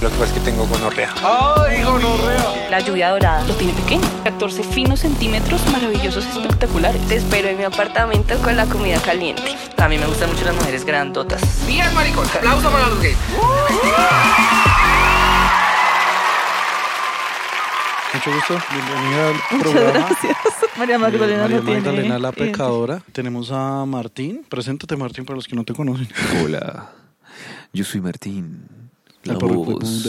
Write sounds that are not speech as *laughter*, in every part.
Lo que pasa es que tengo gonorrea. ¡Ay, gonorrea! La lluvia dorada lo tiene pequeño. 14 finos centímetros maravillosos espectaculares. Te espero en mi apartamento con la comida caliente. A mí me gustan mucho las mujeres grandotas. Bien, maricón. Aplauso para los gays. Mucho gusto, bienvenida al Muchas programa. gracias. María Eh, Magdalena María no tiene Magdalena la pecadora. Tenemos a Martín. Preséntate, Martín, para los que no te conocen. Hola, yo soy Martín, la voz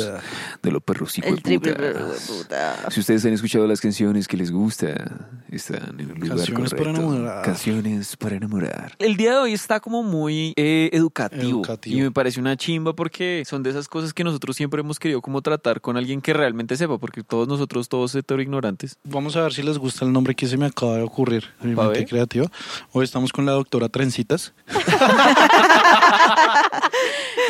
de los perros El triple puta. perro de puta. Si ustedes han escuchado las canciones que les gusta, están en el lugar Canciones para enamorar. Canciones para enamorar. El día de hoy está como muy eh, educativo, Educativo. y me parece una chimba porque son de esas cosas que nosotros siempre hemos querido como tratar con alguien que realmente sepa, porque todos nosotros, todos hetero ignorantes. Vamos a ver si les gusta el nombre que se me acaba de ocurrir en mi mente creativa. Hoy estamos con la doctora Trencitas. *laughs*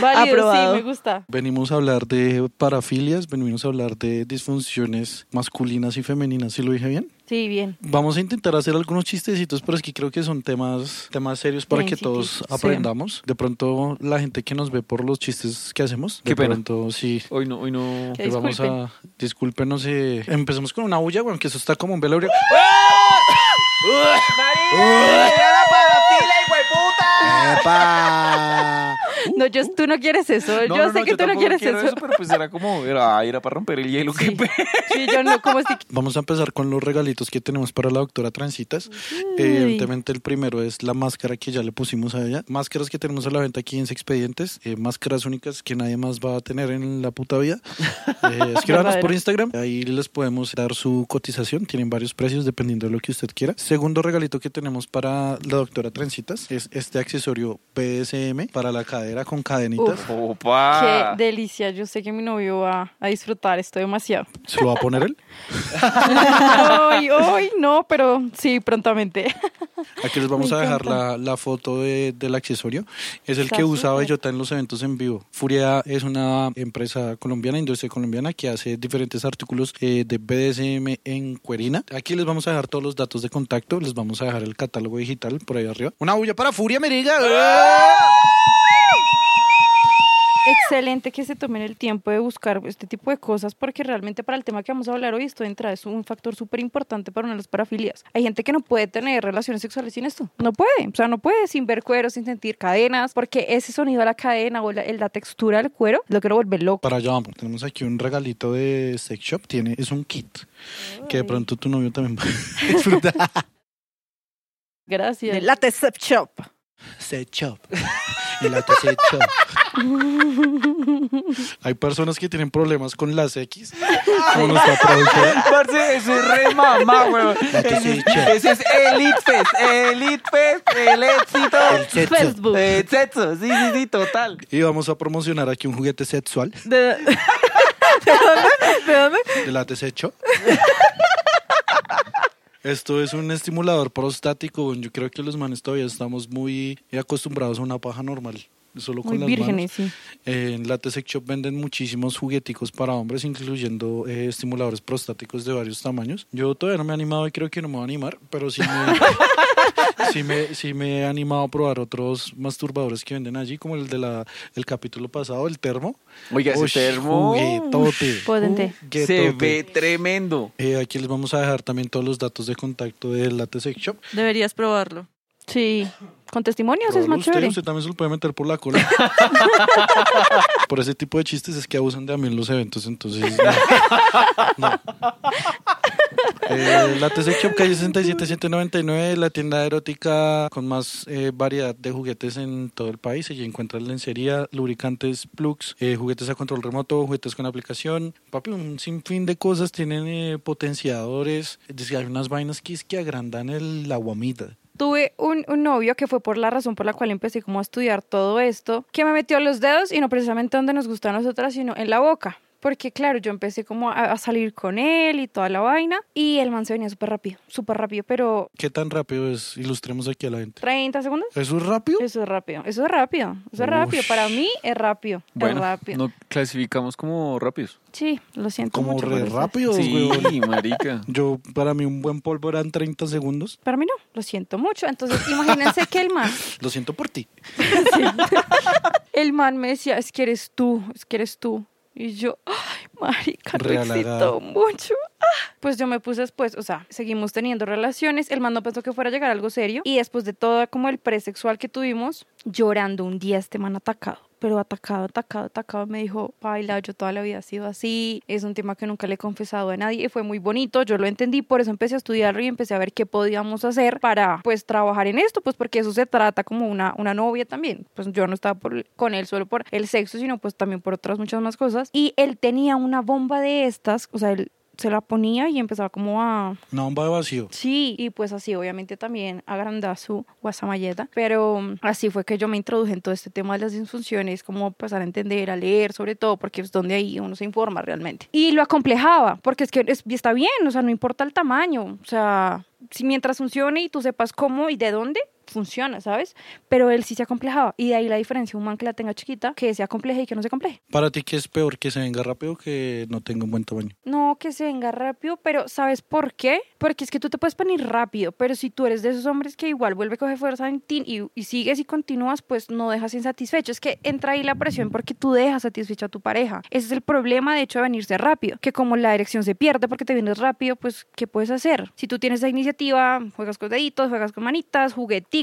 Válido, Aprobado. sí, me gusta. Venimos a hablar de parafilias, venimos a hablar de disfunciones masculinas y femeninas, ¿sí lo dije bien? Sí, bien. Vamos a intentar hacer algunos chistecitos, pero es que creo que son temas, temas serios para Bien, que todos sí. aprendamos. De pronto, la gente que nos ve por los chistes que hacemos, de Qué pena. pronto sí. Hoy no, hoy no. Que vamos disculpen. a discúlpenos eh, empecemos con una bulla bueno que eso está como un velorio ¡Epa! *laughs* No, yo, tú no quieres eso. No, yo no, sé no, que tú no quieres quiero eso. pero pues era como, era, era para romper el hielo. Sí. pena. Sí, yo no, como si... *laughs* Vamos a empezar con los regalitos que tenemos para la doctora Transitas. Eh, evidentemente el primero es la máscara que ya le pusimos a ella. Máscaras que tenemos a la venta aquí en Expedientes. eh, máscaras únicas que nadie más va a tener en la puta vida. *laughs* Eh, escríbanos por. Instagram. Ahí les podemos dar su cotización. Tienen varios precios dependiendo de lo que usted quiera. Segundo regalito que tenemos para la doctora Trencitas es este accesorio PSM para la cadera con cadenitas. Uf. Opa. Qué delicia. Yo sé que mi novio va a disfrutar esto demasiado. ¿Se lo va a poner él? *laughs* Hoy, hoy no, pero sí, prontamente. *laughs* Aquí les vamos Me a dejar la, la foto de- del accesorio. Es el Está que usa súper. Bellota en los eventos en vivo. Furia es una empresa colombiana, industria colombiana, que hace diferentes artículos eh, de BDSM en cuerina. Aquí les vamos a dejar todos los datos de contacto. Les vamos a dejar el catálogo digital por ahí arriba. Una bulla para Furia, Meriga. Excelente que se tomen el tiempo de buscar este tipo de cosas porque realmente para el tema que vamos a hablar hoy esto de entrada es un factor súper importante para una de las parafilias. Hay gente que no puede tener relaciones sexuales sin esto. No puede. O sea, no puede sin ver cuero, sin sentir cadenas, porque ese sonido de la cadena o la, la textura del cuero lo que lo vuelve loco. Para allá vamos. Tenemos aquí un regalito de Sex Shop. Tiene, es un kit que de pronto tu novio también va *laughs* a disfrutar. Gracias. De Latte Sex Shop. Sex Shop. Y la Sex Shop. *laughs* Hay personas que tienen problemas con las X. Como nuestra productora. *laughs* Parce, eso es re mamá, weón. La que se echa. Ese es Elite Fest, Elite Fest, el éxito. El sexo. Facebook. Eh, sexo, sí, sí, sí, total. Y vamos a promocionar aquí un juguete sexual ¿De, *laughs* ¿De dónde? ¿De dónde? de la desecho. Esto es un estimulador prostático. Yo creo que los manes todavía estamos muy acostumbrados a una paja normal. Solo con Muy las vírgenes, manos. sí. Eh, en la Sex Shop venden muchísimos jugueticos para hombres, incluyendo eh, estimuladores prostáticos de varios tamaños. Yo todavía no me he animado y creo que no me voy a animar, pero sí me, *laughs* sí me, sí me he animado a probar otros masturbadores que venden allí, como el de la el capítulo pasado, el termo. Oiga, ese Ush, termo Juguetote. Potente. juguetote. se ve tremendo. Eh, aquí les vamos a dejar también todos los datos de contacto de la Sex Shop. Deberías probarlo. Sí. Con testimonios es más usted, chévere. usted también se lo puede meter por la cola. *laughs* por ese tipo de chistes es que abusan de a mí en los eventos, entonces... no. No. Eh, la T-Sex Shop calle 67799, la tienda erótica con más eh, variedad de juguetes en todo el país. Allí encuentras lencería, lubricantes, plugs, eh, juguetes a control remoto, juguetes con aplicación. Papi, un sinfín de cosas. Tienen eh, potenciadores. Es decir, hay unas vainas que es que agrandan el, la guamita. Tuve un, un novio que fue por la razón por la cual empecé como a estudiar todo esto, que me metió los dedos y no precisamente donde nos gusta a nosotras, sino en la boca. Porque claro, yo empecé como a, a salir con él y toda la vaina y el man se venía súper rápido, súper rápido, pero ¿Qué tan rápido es? Ilustremos aquí a la gente. 30 segundos. ¿Eso es rápido? Eso es rápido, eso es rápido, eso es rápido. Ush. Para mí es rápido, es Bueno, rápido. no clasificamos como rápidos. Sí, lo siento Como mucho. re por eso. rápido, Sí, weón. marica. *laughs* Yo, para mí, un buen polvo eran 30 segundos. Para mí no, lo siento mucho. Entonces, imagínense que el man, *laughs* Lo siento por ti. *laughs* el man me decía, es que eres tú, es que eres tú. Y yo, ay, marica, lo excitó mucho. Ah. Pues yo me puse después, o sea, seguimos teniendo relaciones. El man no pensó que fuera a llegar algo serio. Y después de todo, como el presexual que tuvimos, llorando un día este man atacado. Pero atacado, atacado, atacado, me dijo, Paila, yo toda la vida he sido así, es un tema que nunca le he confesado a nadie, fue muy bonito, yo lo entendí, por eso empecé a estudiarlo y empecé a ver qué podíamos hacer para, pues, trabajar en esto, pues, porque eso se trata como una, una novia también, pues yo no estaba por- con él solo por el sexo, sino pues también por otras muchas más cosas, y él tenía una bomba de estas, o sea, él se la ponía y empezaba como a Una bomba de vacío. Sí, y pues así obviamente también agrandar su guasamalleta, pero mm, así fue que yo me introduje en todo este tema de las disfunciones, como empezar a entender, a leer sobre todo, porque es donde ahí uno se informa realmente. Y lo acomplejaba, porque es que es- está bien, o sea, no importa el tamaño, o sea, si mientras funcione y tú sepas cómo y de dónde, funciona, ¿sabes? Pero él sí se acomplejaba, y de ahí la diferencia, un man que la tenga chiquita, que se acompleje y que no se acompleje. Para ti, ¿qué es peor? ¿Que se venga rápido o que no tenga un buen tamaño? No, que se venga rápido, pero ¿sabes por qué? Porque es que tú te puedes venir rápido, pero si tú eres de esos hombres que igual vuelve a coger fuerza en ti y, y sigues y continúas, pues no dejas insatisfecho. Es que entra ahí la presión porque tú dejas satisfecho a tu pareja. Ese es el problema, de hecho, de venirse rápido, que como la erección se pierde porque te vienes rápido, pues ¿qué puedes hacer? Si tú tienes esa iniciativa, juegas con deditos, juegas con manitas,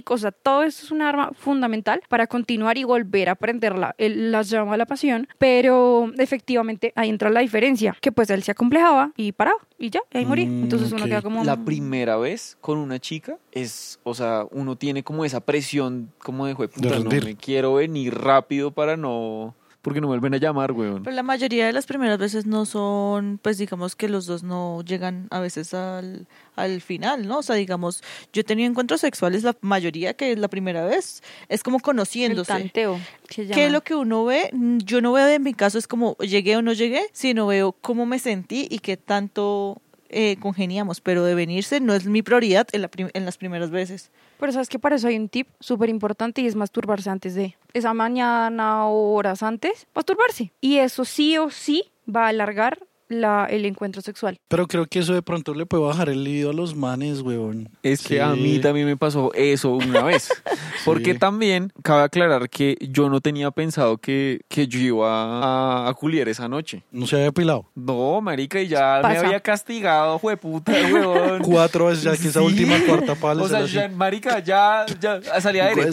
o sea, todo eso es un arma fundamental para continuar y volver a prender la, el- la llama de la pasión, pero efectivamente ahí entra la diferencia, que pues él se acomplejaba y paraba y ya, ahí moría. Mm, Entonces uno ok. queda como... La primera vez con una chica es, o sea, uno tiene como esa presión como de, "Jue puta, no me quiero venir rápido para no, porque no me vuelven a llamar, weón. Pero la mayoría de las primeras veces no son, pues digamos que los dos no llegan a veces al, al final, ¿no? O sea, digamos, yo he tenido encuentros sexuales, la mayoría que es la primera vez, es como el conociéndose. tanteo. que ¿Qué es lo que uno ve? Yo no veo en mi caso es como llegué o no llegué, sino veo cómo me sentí y qué tanto eh, congeniamos. Pero de venirse no es mi prioridad en, la prim- en las primeras veces. Pero sabes que para eso hay un tip súper importante y es masturbarse antes de esa mañana o horas antes, masturbarse. Y eso sí o sí va a alargar la, el encuentro sexual. Pero creo que eso de pronto le puede bajar el libido a los manes, weón. Es que Sí. a mí también me pasó eso una vez. *laughs* Porque Sí. también cabe aclarar que yo no tenía pensado que, que yo iba a, a culiar esa noche. No se había pilado. No, marica, y ya Pasa. me había castigado, jueputa, weón. *laughs* Cuatro veces ya que esa Sí. última cuarta pala O sea, ya, marica, ya, ya salía aire. *laughs*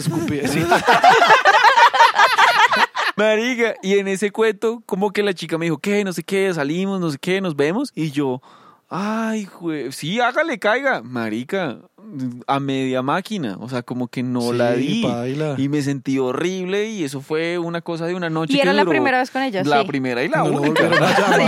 Marica, y en ese cuento, como que la chica me dijo, ¿qué? No sé qué, salimos, no sé qué, nos vemos. Y yo, ay, jue... sí, hágale, caiga. Marica, a media máquina, o sea, como que no Sí, la di. Y me sentí horrible y eso fue una cosa de una noche Y que era la duró- primera vez con ella, La sí. primera y la No única. *laughs* llamar, Sí,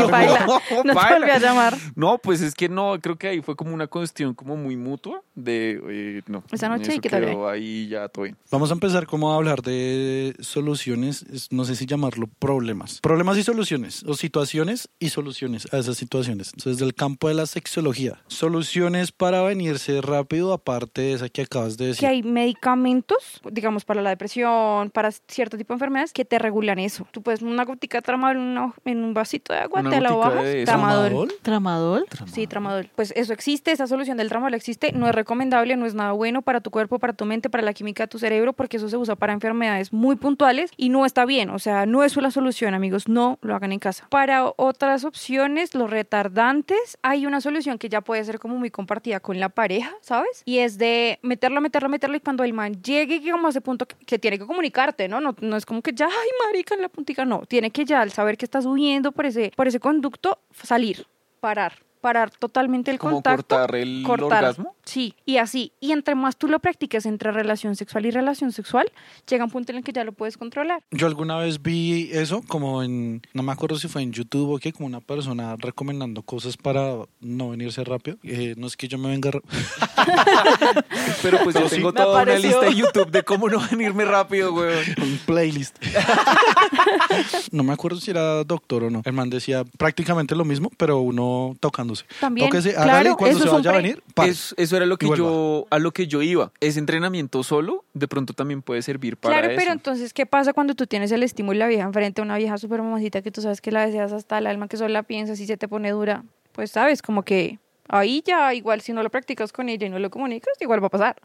no. *laughs* No te a llamar. No, pues es que no, creo que ahí fue como una cuestión como muy mutua de, eh, no. Esa noche, ¿y tal? quedó ahí ya todo bien. Vamos a empezar como a hablar de soluciones, es- no sé si llamarlo problemas. Problemas y soluciones, o situaciones y soluciones a esas situaciones. Entonces, del campo de la sexología. Soluciones para venirse rápido, aparte de esa que acabas de Que decir. hay medicamentos, digamos, para la depresión, para cierto tipo de enfermedades, que te regulan eso. Tú puedes una gotica de tramadol en, un vasito de agua, Una te la bajas, de tramadol. ¿Tramadol? Sí, tramadol. Pues eso existe, esa solución del tramadol existe, no es recomendable, no es nada bueno para tu cuerpo, para tu mente, para la química de tu cerebro, porque eso se usa para enfermedades muy puntuales y no está bien, o sea, no es la solución, amigos, no lo hagan en casa. Para otras opciones, los retardantes, hay una solución que ya puede ser como muy compartida con la pareja, ¿sabes? Y es de meterlo, meterlo, meterlo y cuando el man llegue como a ese punto que, que tiene que comunicarte, ¿no? ¿no? No es como que ya, ay, marica, en la puntica, no, tiene que ya al saber que estás huyendo por ese, por ese conducto, salir, parar. Parar totalmente el contacto. cortar el cortar. orgasmo. Sí, y así. Y entre más tú lo practiques entre relación sexual y relación sexual, llega un punto en el que ya lo puedes controlar. Yo alguna vez vi eso como en, no me acuerdo si fue en YouTube o qué, como una persona recomendando cosas para no venirse rápido. Eh, no es que yo me venga *laughs* Pero pues Pero yo sí. tengo toda una lista de YouTube de cómo no venirme rápido, weón. un playlist. *laughs* no me acuerdo si era doctor o no. El man decía prácticamente lo mismo, pero uno tocándose. También, Tóquese, claro, hágale y cuando eso se es un vaya a venir. Es- eso era lo que vuelva. yo, a lo que yo iba. Ese entrenamiento solo, de pronto también puede servir para claro, eso. pero entonces, ¿qué pasa cuando tú tienes el estímulo y la vieja enfrente a una vieja súper mamacita que tú sabes que la deseas hasta el alma, que solo la piensas y se te pone dura? Pues sabes, como que ahí ya, igual si no lo practicas con ella y no lo comunicas, igual va a pasar.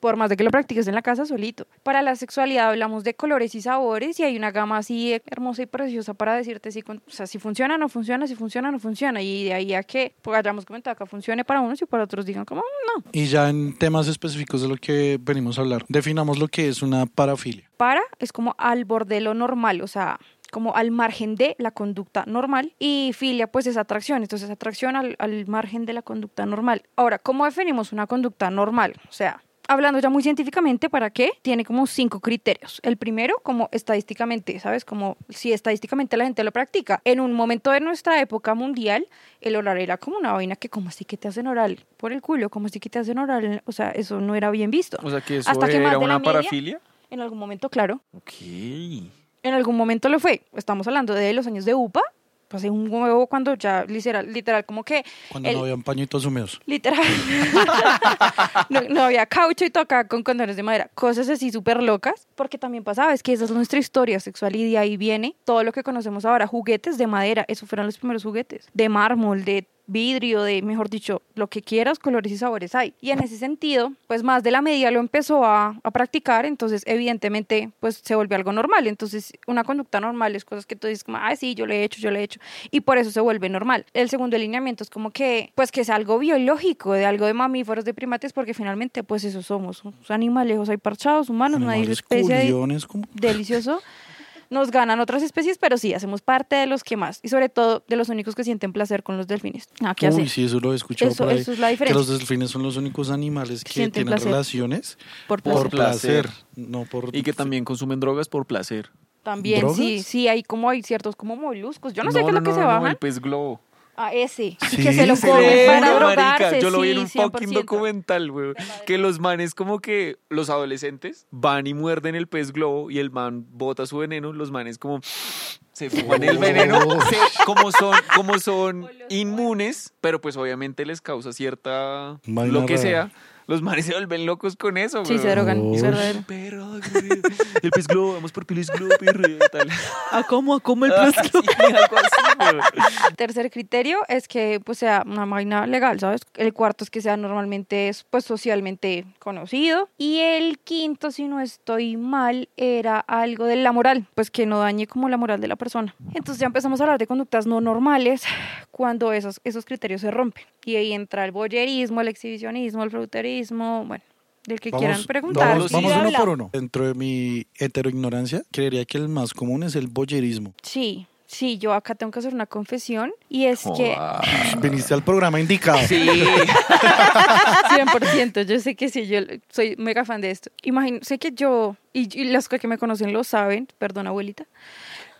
Por más de que lo practiques en la casa solito. Para la sexualidad hablamos de colores y sabores y hay una gama así hermosa y preciosa para decirte si, o sea, si funciona no funciona, si funciona no funciona. Y de ahí a que, pues hayamos comentado acá, funcione para unos y para otros digan como, "Mm, no. Y ya en temas específicos de lo que venimos a hablar, definamos lo que es una parafilia. Para es como al borde de lo normal, o sea, como al margen de la conducta normal y filia pues es atracción, entonces atracción al, al margen de la conducta normal. Ahora, ¿cómo definimos una conducta normal? O sea, hablando ya muy científicamente, ¿para qué? Tiene como cinco criterios. El primero, como estadísticamente, ¿sabes? Como si estadísticamente la gente lo practica. En un momento de nuestra época mundial, el oral era como una vaina que como así que te hacen oral por el culo, como así que te hacen oral, o sea, eso no era bien visto. O sea que eso Hasta que más era de la una media- parafilia. En algún momento, claro. Ok. En algún momento lo fue. Estamos hablando de los años de UPA. Pasé un huevo cuando ya literal, literal como que Cuando El- no habían pañitos húmedos. literal. *laughs* No, no había caucho y tocaba con condones de madera, cosas así súper locas, porque también pasaba, es que esa es nuestra historia sexual y de ahí viene todo lo que conocemos ahora, juguetes de madera, esos fueron los primeros juguetes, de mármol, de vidrio, de, mejor dicho, lo que quieras, colores y sabores hay. Y en ese sentido, pues más de la media lo empezó a, a practicar, entonces evidentemente pues se volvió algo normal. Entonces una conducta normal es cosas que tú dices como, ah, sí, yo lo he hecho, yo lo he hecho. Y por eso se vuelve normal. El segundo alineamiento es como que, pues que es algo biológico, de algo de mamíferos, de primates, porque finalmente pues eso somos, animales, hay parchados, humanos, no hay Animales especie de- delicioso. *laughs* Nos ganan otras especies, pero sí, hacemos parte de los que más. Y sobre todo de los únicos que sienten placer con los delfines. Nada que Uy, sí, eso lo he escuchado Eso- por ahí. eso es la que diferencia. los delfines son los únicos animales que Sienten tienen placer. relaciones Por placer. por placer, no por... Y que también consumen drogas por placer. También, ¿Drogas? sí, sí, hay como hay ciertos como moluscos. Yo no, sé qué es lo que se no, bajan. el pez globo. A ese. Sí, que se lo ¿en comen para marica? drogarse. Yo lo vi en un fucking 100%. documental, güey. Que los manes como que los adolescentes van y muerden el pez globo y el man bota su veneno, los manes como se fuman el veneno, *laughs* se- como son como son inmunes, pero pues obviamente les causa cierta lo que sea. Los manes se vuelven locos con eso, Sí, güey. se drogan, Uy. es verdadero. Perro, güey. el pez globo, vamos por pez globo, perro, y tal. ¿A cómo? ¿A cómo el Ah, pez globo? sí, *laughs* algo así, güey. Tercer criterio es que pues sea una vaina legal, ¿sabes? El cuarto es que sea normalmente es, pues socialmente conocido y el quinto, si no estoy mal, era algo de la moral, pues que no dañe como la moral de la persona. Entonces ya empezamos a hablar de conductas no normales cuando esos esos criterios se rompen y ahí entra el boyerismo, el exhibicionismo, el fruterismo, bueno, del que quieran preguntar. Vamos, vamos uno por uno. Dentro de mi heteroignorancia, creería que el más común es el boyerismo. Sí, sí, yo acá tengo que hacer una confesión y es que. *laughs* Viniste al programa indicado. Sí. *laughs* 100%, yo sé que sí, yo soy mega fan de esto. Imagino, sé que yo, y, y los que me conocen lo saben, perdón abuelita,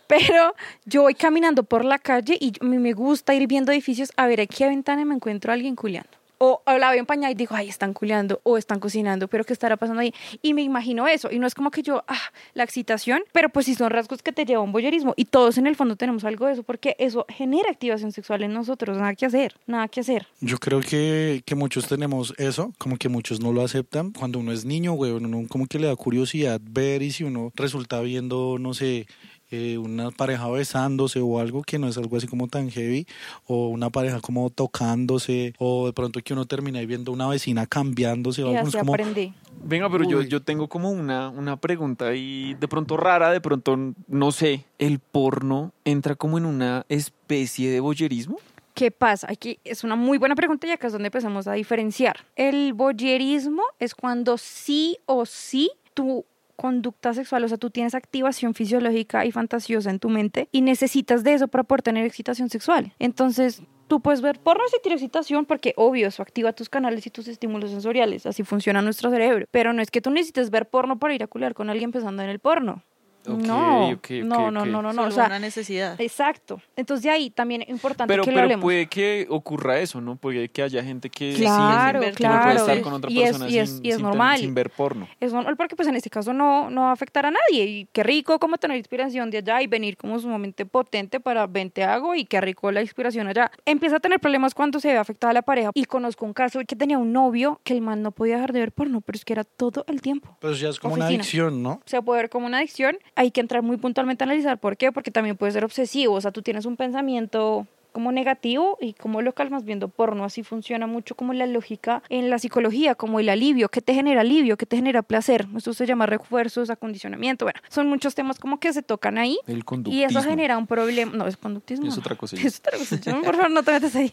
pero yo voy caminando por la calle y a mí me gusta ir viendo edificios a ver a qué ventana me encuentro a alguien culeando. O, o la veo empañada y digo, ay, están culeando o están cocinando, pero ¿qué estará pasando ahí? Y me imagino eso. Y no es como que yo, ah, la excitación, pero pues sí son rasgos que te lleva a un boyerismo. Y todos en el fondo tenemos algo de eso, porque eso genera activación sexual en nosotros. Nada que hacer, nada que hacer. Yo creo que, que muchos tenemos eso, como que muchos no lo aceptan. Cuando uno es niño, güey, uno como que le da curiosidad ver y si uno resulta viendo, no sé, eh, una pareja besándose o algo que no es algo así como tan heavy, o una pareja como tocándose, o de pronto que uno termina ahí viendo una vecina cambiándose o Y algo. así como, aprendí. Venga, pero yo, Uy. yo tengo como una, una pregunta ahí de pronto rara, de pronto no sé. ¿El porno entra como en una especie de boyerismo? ¿Qué pasa? Aquí es una muy buena pregunta y acá es donde empezamos a diferenciar. El boyerismo es cuando sí o sí tu conducta sexual, o sea, tú tienes activación fisiológica y fantasiosa en tu mente y necesitas de eso para poder tener excitación sexual. Entonces, tú puedes ver porno y sentir excitación porque, obvio, eso activa tus canales y tus estímulos sensoriales, así funciona nuestro cerebro. Pero no es que tú necesites ver porno para ir a culiar con alguien pensando en el porno. No, no, no, no, no, no, o sea, una necesidad. exacto. Entonces de ahí también es importante Pero, que lo pero hablemos. puede que ocurra eso, ¿no? Puede que haya gente que sí, Claro, sin ver- que no claro. puede estar con otra y es, persona y es, sin, y es sin normal. sin ver porno. Es normal porque pues en este caso no, no va a afectar a nadie. Y qué rico como tener inspiración de allá y venir como sumamente potente para ven te hago y qué rico la inspiración allá. Empieza a tener problemas cuando se ve afectada la pareja. Y conozco un caso que tenía un novio que el man no podía dejar de ver porno, pero es que era todo el tiempo. Pues ya es como una adicción, ¿no? Se puede ver como una adicción. Hay que entrar muy puntualmente a analizar por qué, porque también puede ser obsesivo. O sea, tú tienes un pensamiento como negativo y cómo lo calmas viendo porno. Así funciona mucho como la lógica en la psicología, como el alivio, qué te genera alivio, qué te genera placer. Esto se llama refuerzos, acondicionamiento. Bueno, son muchos temas como que se tocan ahí. El Y eso genera un problema. No, es conductismo. Es otra cosa. *laughs* Es otra cosa. Por favor, no te metas ahí.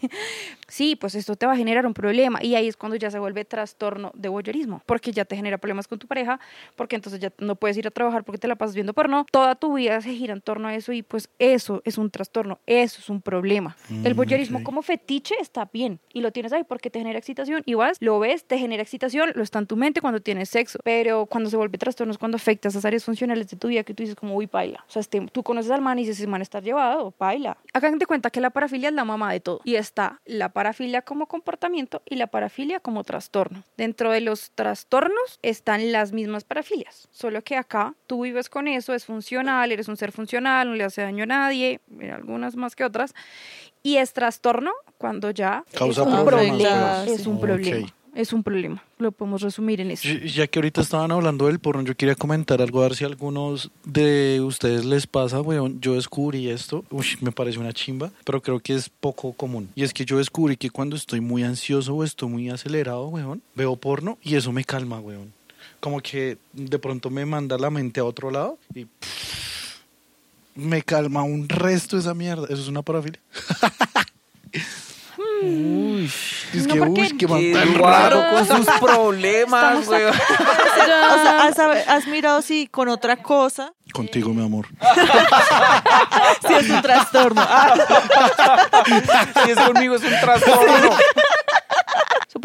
Sí, pues esto te va a generar un problema. Y ahí es cuando ya se vuelve trastorno de voyerismo. Porque ya te genera problemas con tu pareja. Porque entonces ya no puedes ir a trabajar porque te la pasas viendo porno. Toda tu vida se gira en torno a eso. Y pues eso es un trastorno. Eso es un problema. El Mm, voyerismo ok. como fetiche está bien. Y lo tienes ahí porque te genera excitación. Y vas, lo ves, te genera excitación. Lo está en tu mente cuando tienes sexo. Pero cuando se vuelve trastorno es cuando afecta esas áreas funcionales de tu vida que tú dices como, uy, paila. O sea, este, tú conoces al man y dices, ese man está llevado, paila. Hagan de cuenta que la parafilia es la mamá de todo. Y está la parafilia como comportamiento y la parafilia como trastorno. Dentro de los trastornos están las mismas parafilias. Solo que acá tú vives con eso, es funcional, eres un ser funcional, no le hace daño a nadie, algunas más que otras. Y es trastorno cuando ya Causa es un problemas, problema. Es un problema. Es un problema. Lo podemos resumir en eso. Ya ya que ahorita estaban hablando del porno, yo quería comentar algo, a ver si a algunos de ustedes les pasa, weón. Yo descubrí esto, uy, me parece una chimba, pero creo que es poco común. Y es que yo descubrí que cuando estoy muy ansioso o estoy muy acelerado, weón, veo porno y eso me calma, weón. Como que de pronto me manda la mente a otro lado y pff, me calma un resto esa mierda. Eso es una parafilia. Uy, Es No, que, uy, qué tan raro con sus problemas, weón. *laughs* O sea, ¿has, has mirado si con otra cosa Contigo, mi amor. *laughs* si es un trastorno? *laughs* Si es conmigo es un trastorno.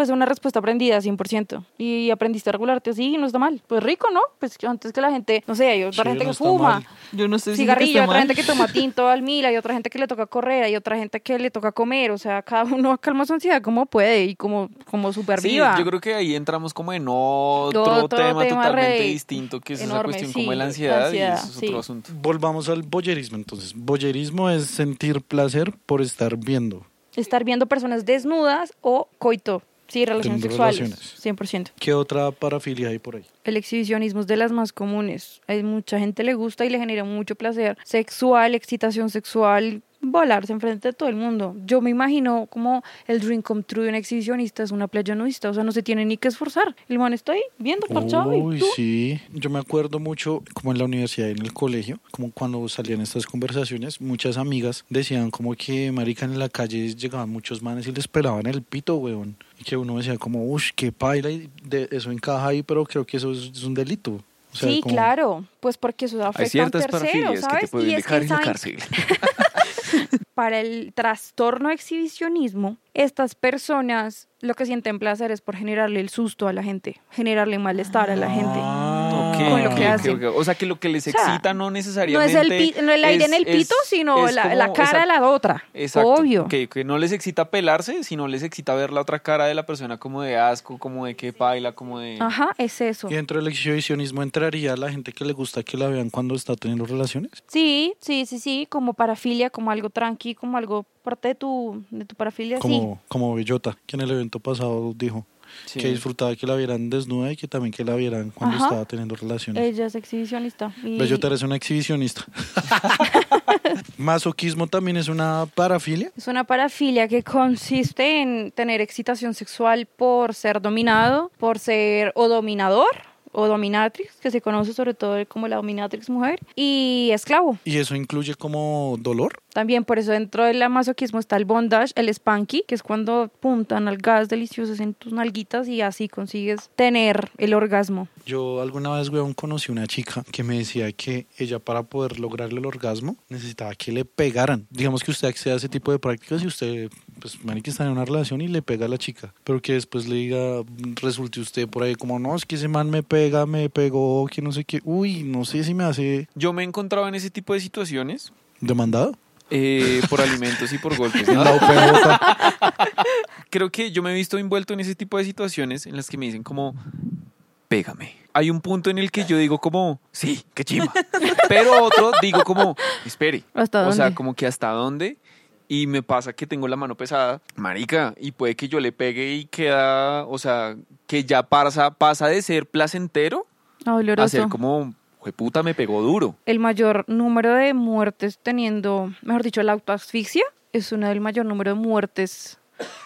Ser una respuesta aprendida 100%. Y aprendiste a regularte así y no está mal. Pues rico, ¿no? Pues antes que la gente, no sé, hay otra Sí, gente no que fuma, mal. yo no sé si digo que cigarrillo, hay otra mal. gente que toma *laughs* tinto al mil, hay otra gente que le toca correr, hay otra gente que le toca comer. O sea, cada uno *laughs* calma su ansiedad como puede y como, como super Sí, yo creo que ahí entramos como en otro, Otro tema, tema totalmente re distinto, que es esa enorme, cuestión sí, como de la la ansiedad, ansiedad, y eso es sí. otro asunto. Volvamos al boyerismo entonces. Boyerismo es sentir placer por estar viendo. Estar viendo personas desnudas o coito. Sí, relaciones sexuales. 100%. ¿Qué otra parafilia hay por ahí? El exhibicionismo es de las más comunes. Hay mucha gente le gusta y le genera mucho placer sexual, excitación sexual, volarse enfrente de todo el mundo. Yo me imagino como el dream come true de un exhibicionista es una playa nudista, o sea, no se tiene ni que esforzar. El man está ahí viendo parchado y Uy, tú. sí. Yo me acuerdo mucho, como en la universidad y en el colegio, como cuando salían estas conversaciones, muchas amigas decían como que, marica, en la calle llegaban muchos manes y les pelaban el pito, weón. Y que uno decía como, uff, qué paila, y de, eso encaja ahí, pero creo que eso es, es un delito. O sea, sí, como- claro, pues porque eso afecta Hay ciertas a un tercero, parafilias que te ¿sabes? pueden y es que en la cárcel. *laughs* para el trastorno exhibicionismo, estas personas lo que sienten placer es por generarle el susto a la gente, generarle malestar a la gente. Con lo que hacen. O sea, que lo que les O sea, excita no No necesariamente... es el, pi- no el aire en el pito, es- sino es la, cara de la otra. Exacto. Obvio. Que, que no les excita pelarse, sino les excita ver la otra cara de la persona como de asco, como de que baila, como de... Ajá, es eso. Y dentro del exhibicionismo entraría la gente que le gusta que la vean cuando está teniendo relaciones. Sí, sí, sí, sí, como parafilia, como algo tranqui, como algo parte de tu, de tu parafilia, sí. Como, como Bellota, que en el evento pasado dijo Sí. que disfrutaba que la vieran desnuda y que también que la vieran cuando Ajá. estaba teniendo relaciones. Ella es exhibicionista. y- Bellota eres una exhibicionista. *laughs* *laughs* Masoquismo también es una parafilia. Es una parafilia que consiste en tener excitación sexual por ser dominado, por ser o dominador o dominatrix, que se conoce sobre todo como la dominatrix mujer, y esclavo. Y eso incluye como dolor. También por eso dentro del masoquismo está el bondage, el spanky, que es cuando puntan al gas deliciosos en tus nalguitas y así consigues tener el orgasmo. Yo alguna vez, weón, conocí una chica que me decía que ella para poder lograr el orgasmo necesitaba que le pegaran. Digamos que usted accede a ese tipo de prácticas y usted, pues, marica, está en una relación y le pega a la chica. Pero que después le diga, resulte usted por ahí como, no, es que ese man me pega, me pegó, que no sé qué. Uy, no sé si me hace Yo me he encontrado en ese tipo de situaciones demandado. Eh, por alimentos y por golpes. ¿no? *laughs* Creo que yo me he visto envuelto en ese tipo de situaciones en las que me dicen como, pégame. Hay un punto en el que yo digo como, sí, qué chimba. Pero otro digo como, espere. ¿Hasta O sea, dónde? como que hasta dónde. Y me pasa que tengo la mano pesada, marica, y puede que yo le pegue y queda, o sea, que ya pasa, pasa de ser placentero Ah, a ser como, puta, me pegó duro. el mayor número de muertes teniendo, mejor dicho, la autoasfixia es una del mayor número de muertes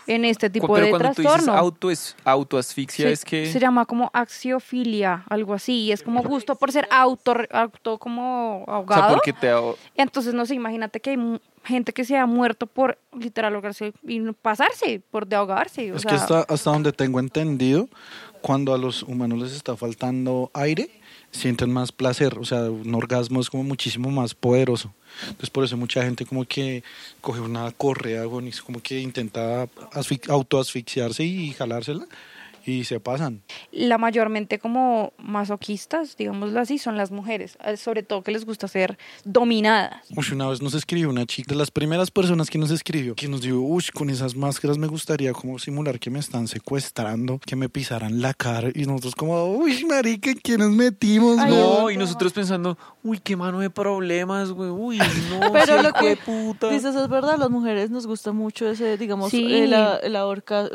en este tipo Pero de cuando tú dices trastorno. auto es, autoasfixia Se- es que... Se llama como axiofilia, algo así. y Es como gusto por ser auto, auto como o sea, ahogado. porque te... aho- Entonces, no sé, imagínate que hay gente que se ha muerto por literal ahogarse y pasarse, por de ahogarse. O Es sea, que hasta, hasta donde tengo entendido, cuando a los humanos les está faltando aire, sienten más placer, o sea, un orgasmo es como muchísimo más poderoso. Entonces por eso mucha gente como que coge una correa, como que intenta asfix- autoasfixiarse y jalársela y se pasan. la mayormente como masoquistas, digámoslo así, son las mujeres, eh, sobre todo que les gusta ser dominadas. Uy, una vez nos escribió una chica, de las primeras personas que nos escribió, que nos dijo, uy, con esas máscaras me gustaría como simular que me están secuestrando, que me pisaran la cara. Y nosotros como, uy, marica, ¿en qué nos metimos? Ay, no? Y nosotros pensando, uy, qué mano de problemas, güey, uy, no, *laughs* Pero lo que puta. dices es verdad, las mujeres nos gusta mucho ese, digamos, Sí. eh, la, la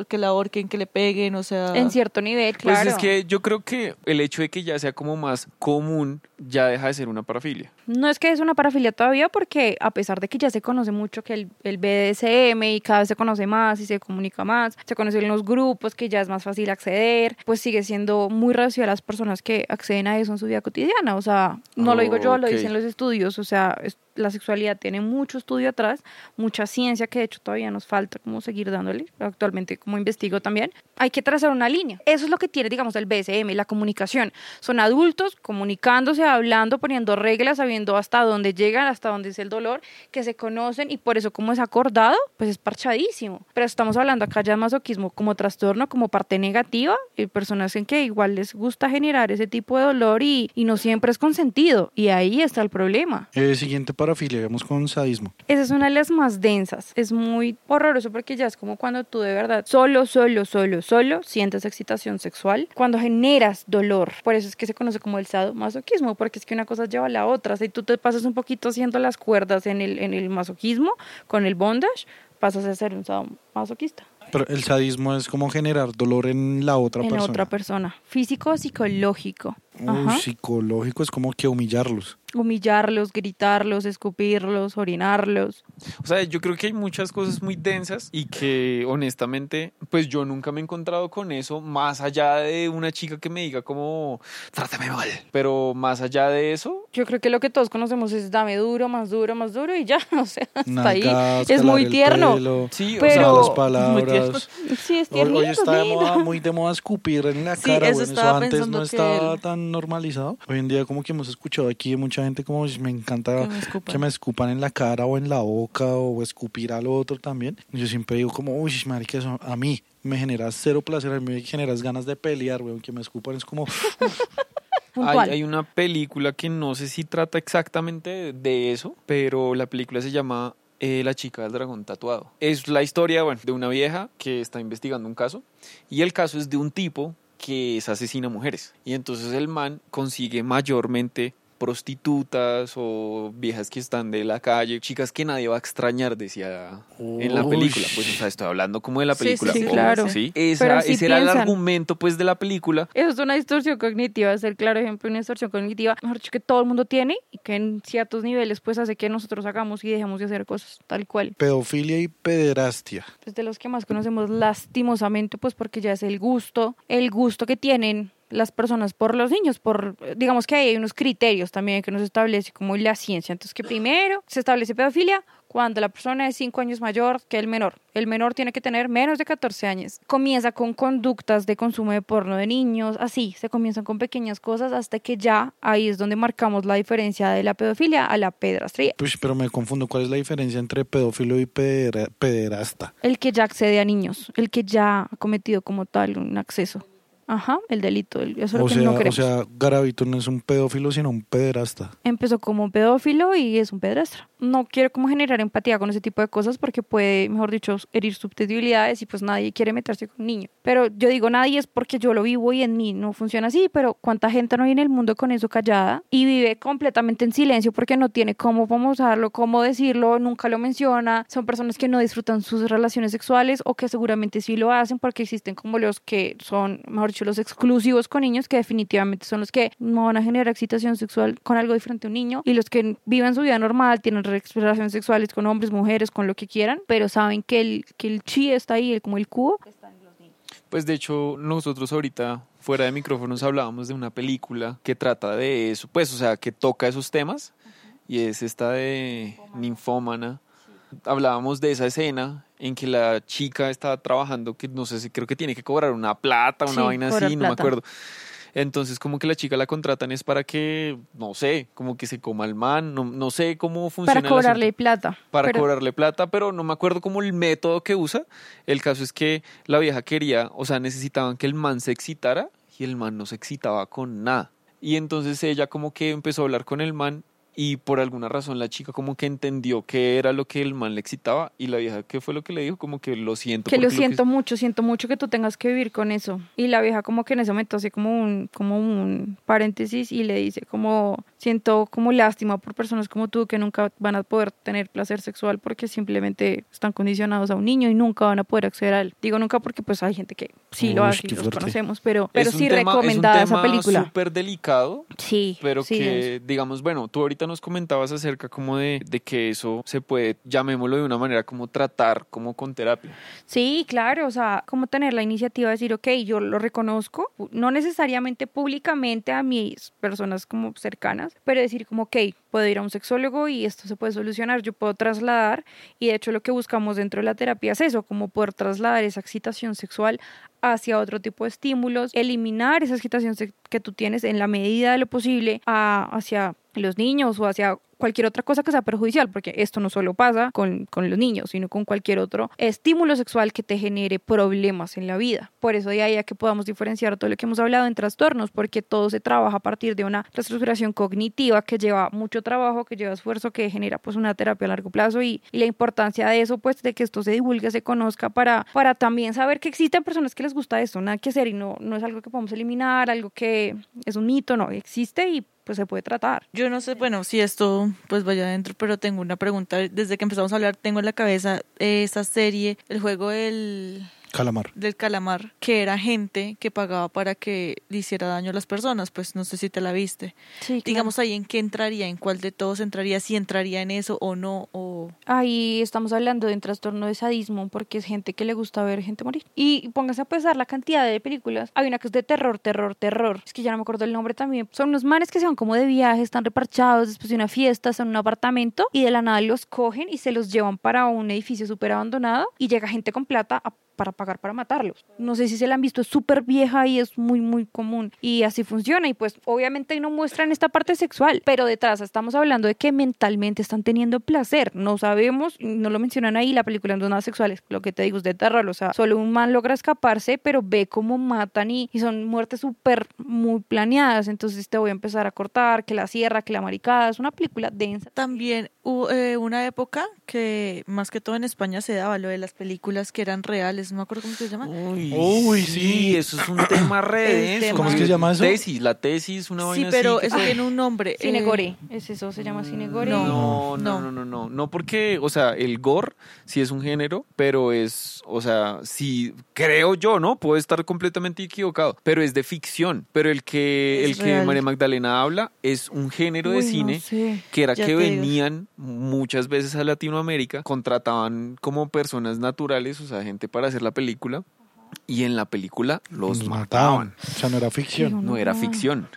que la ahorquen, que le peguen, o sea... En cierto nivel, Pues claro. es que yo creo que el hecho de que ya sea como más común ya deja de ser una parafilia. No es que es una parafilia todavía porque a pesar de que ya se conoce mucho que el, el BDSM y cada vez se conoce más y se comunica más, se conocen los grupos que ya es más fácil acceder, pues sigue siendo muy reducido a las personas que acceden a eso en su vida cotidiana. O sea, no lo digo yo, lo dicen los estudios. O sea, es- la sexualidad tiene mucho estudio atrás, mucha ciencia que de hecho todavía nos falta como seguir dándole. Actualmente como investigo también. Hay que trazar una línea. Eso es lo que tiene, digamos, el BSM, la comunicación. Son adultos comunicándose, hablando, poniendo reglas, sabiendo hasta dónde llegan, hasta dónde es el dolor, que se conocen y por eso como es acordado, pues es parchadísimo. Pero estamos hablando acá ya de masoquismo como trastorno, como parte negativa, y personas en que igual les gusta generar ese tipo de dolor y, y no siempre es consentido. Y ahí está el problema. Eh, siguiente parafilia, vamos con sadismo. Esa es una de las más densas. Es muy horroroso porque ya es como cuando tú de verdad solo, solo, solo, solo sientes excitación sexual. Cuando generas dolor. Por eso es que se conoce como el sadomasoquismo, porque es que una cosa lleva a la otra. Si tú te pasas un poquito haciendo las cuerdas en el, en el masoquismo, con el bondage, pasas a ser un sadomasoquista. Pero el sadismo es como generar dolor en la otra en persona. otra persona. Físico o psicológico. Ajá. psicológico es como que humillarlos. Humillarlos, gritarlos, escupirlos, orinarlos. O sea, yo creo que hay muchas cosas muy densas y que honestamente, pues yo nunca me he encontrado con eso, más allá de una chica que me diga como, trátame mal. Pero más allá de eso, Yo creo que lo que todos conocemos es dame duro, más duro, más duro y ya, *laughs* o sea, hasta ahí. Es muy tierno. pelo, sí, Pero- o las *laughs* sea, palabras. Sí, es Hoy, hoy está de lindo. moda, muy de moda escupir en la Sí, cara. eso bueno, eso estaba antes pensando no que estaba él- tan normalizado. Hoy en día como que hemos escuchado aquí de mucha gente como "Uy, me encanta Que me escupan". que me escupan en la cara o en la boca o escupir al otro también. Yo siempre digo como, uy, marica, eso a mí me genera cero placer, a mí me generas ganas de pelear, weón, que me escupan es como. *laughs* Hay, hay una película que no sé si trata exactamente de, de eso, pero la película se llama eh, La chica del dragón tatuado. Es la historia bueno, de una vieja que está investigando un caso y el caso es de un tipo que es asesina mujeres. Y entonces el man consigue mayormente prostitutas o viejas que están de la calle, chicas que nadie va a extrañar, decía en la Uy. película. Pues, o sea, estoy hablando como de la Sí, película. sí, obvio, claro. ¿sí? Esa- sí ese era el piensan. argumento, pues, de la película. Eso es una distorsión cognitiva, es el claro ejemplo de una distorsión cognitiva, mejor dicho, que todo el mundo tiene y que en ciertos niveles pues hace que nosotros hagamos y dejemos de hacer cosas tal cual. pedofilia y pederastia. Pues de los que más conocemos lastimosamente pues porque ya es el gusto, el gusto que tienen las personas por los niños, por digamos que hay unos criterios también que nos establece como la ciencia. Entonces que primero se establece pedofilia cuando la persona es 5 años mayor que el menor. El menor tiene que tener menos de 14 años. Comienza con conductas de consumo de porno de niños, así, se comienzan con pequeñas cosas hasta que ya ahí es donde marcamos la diferencia de la pedofilia a la pedrastría. Pues, pero me confundo, ¿cuál es la diferencia entre pedófilo y pedera- pederasta? El que ya accede a niños, el que ya ha cometido como tal un acceso. Ajá, el delito, el- eso es lo O que sea, no o sea, Garavito no es un pedófilo, sino un pederasta. Empezó como pedófilo y es un pedrastra. No quiero como generar empatía con ese tipo de cosas porque puede, mejor dicho, herir susceptibilidades y pues nadie quiere meterse con un niño. Pero yo digo nadie es porque yo lo vivo y en mí no funciona así, pero cuánta gente no hay en el mundo con eso callada y vive completamente en silencio porque no tiene cómo usarlo, cómo decirlo, nunca lo menciona. Son personas que no disfrutan sus relaciones sexuales o que seguramente sí lo hacen porque existen como los que son, mejor dicho, los exclusivos con niños que definitivamente son los que no van a generar excitación sexual con algo diferente a un niño y los que viven su vida normal, tienen tener sexuales con hombres, mujeres, con lo que quieran, pero saben que el, que el chi está ahí, el- como el cubo. Pues de hecho, nosotros ahorita, fuera de micrófonos, hablábamos de una película que trata de eso, pues, o sea, que toca esos temas, y es esta de Ninfómana. Hablábamos de esa escena en que la chica estaba trabajando, que no sé si creo que tiene que cobrar una plata, una Sí, vaina así, no me acuerdo. Entonces, como que la chica la contratan es para que, no sé, como que se coma el man, no, no sé cómo funciona. Para cobrarle plata. para Pero- cobrarle plata, pero no me acuerdo cómo el método que usa. El caso es que la vieja quería, o sea, necesitaban que el man se excitara y el man no se excitaba con nada. Y entonces ella como que empezó a hablar con el man y por alguna razón la chica como que entendió qué era lo que el man le excitaba y la vieja, ¿qué fue lo que le dijo? Como que lo siento. Que lo siento mucho, siento mucho que tú tengas que vivir con eso. Y la vieja como que en ese momento hace como un, como un paréntesis y le dice como, siento como lástima por personas como tú que nunca van a poder tener placer sexual porque simplemente están condicionados a un niño y nunca van a poder acceder a él. Digo nunca porque pues hay gente que sí lo hace y los conocemos, pero, pero sí tema- recomendada es un esa película. súper delicado, Sí, pero sí, que, es. digamos, bueno, tú ahorita nos comentabas acerca como de, de que eso se puede, llamémoslo de una manera, como tratar, como con terapia. Sí, claro, o sea, como tener la iniciativa de decir, ok, yo lo reconozco, no necesariamente públicamente a mis personas como cercanas, pero decir como, ok, puedo ir a un sexólogo y esto se puede solucionar, yo puedo trasladar, y de hecho lo que buscamos dentro de la terapia es eso, como poder trasladar esa excitación sexual hacia otro tipo de estímulos, eliminar esa excitación que tú tienes en la medida de lo posible hacia los niños o hacia cualquier otra cosa que sea perjudicial, porque esto no solo pasa con, con los niños, sino con cualquier otro estímulo sexual que te genere problemas en la vida. Por eso de ahí a que podamos diferenciar todo lo que hemos hablado en trastornos, porque todo se trabaja a partir de una reestructuración cognitiva que lleva mucho trabajo, que lleva esfuerzo, que genera pues una terapia a largo plazo y, y la importancia de eso, pues de que esto se divulgue, se conozca para, para también saber que existen personas que les gusta esto, nada que hacer y no, no es algo que podemos eliminar, algo que es un mito, no, existe y pues se puede tratar. Yo no sé, bueno, si esto pues vaya adentro, pero tengo una pregunta. Desde que empezamos a hablar, tengo en la cabeza eh, esa serie, el juego del, Calamar. del calamar, que era gente que pagaba para que le hiciera daño a las personas. Pues no sé si te la viste. Sí, Digamos ahí en qué entraría, en cuál de todos entraría, si entraría en eso o no, o... Ahí estamos hablando de un trastorno de sadismo porque es gente que le gusta ver gente morir. Y póngase a pensar la cantidad de películas. Hay una que es de terror, terror, terror. Es que ya no me acuerdo el nombre también. Son unos manes que se van como de viaje, están reparchados después de una fiesta, están en un apartamento y de la nada los cogen y se los llevan para un edificio súper abandonado y llega gente con plata a para pagar para matarlos. No sé si se la han visto, es súper vieja y es muy, muy común. Y así funciona. Y pues obviamente no muestran esta parte sexual, pero detrás estamos hablando de que mentalmente están teniendo placer. No sabemos, no lo mencionan ahí, la película no es nada sexual, lo que te digo, es de terror. O sea, solo un man logra escaparse, pero ve cómo matan y, y son muertes súper, muy planeadas. Entonces te voy a empezar a cortar, que la sierra, que la maricada. Es una película densa. También hubo eh, una época que más que todo en España se daba lo de las películas que eran reales, no me acuerdo cómo se llama. Uy, Uy, sí. Eso es un tema re *coughs* denso. ¿Cómo es que se llama eso? Tesis, la tesis, una Sí, vaina pero así. que- eso tiene un nombre. eh, Cinegore, es eso, se llama Cinegore. no. No, no, no, no, no, no, porque, o sea, el gore sí es un género, pero es, o sea, sí, creo yo, ¿no? Puedo estar completamente equivocado, pero es de ficción, pero el que, Es el que. María Magdalena habla es un género de no cine sé. que era Ya que digo. venían muchas veces a Latinoamérica, contrataban como personas naturales, o sea, gente para hacer la película, y en la película los Nos mataban. O sea, no era ficción. No era ficción.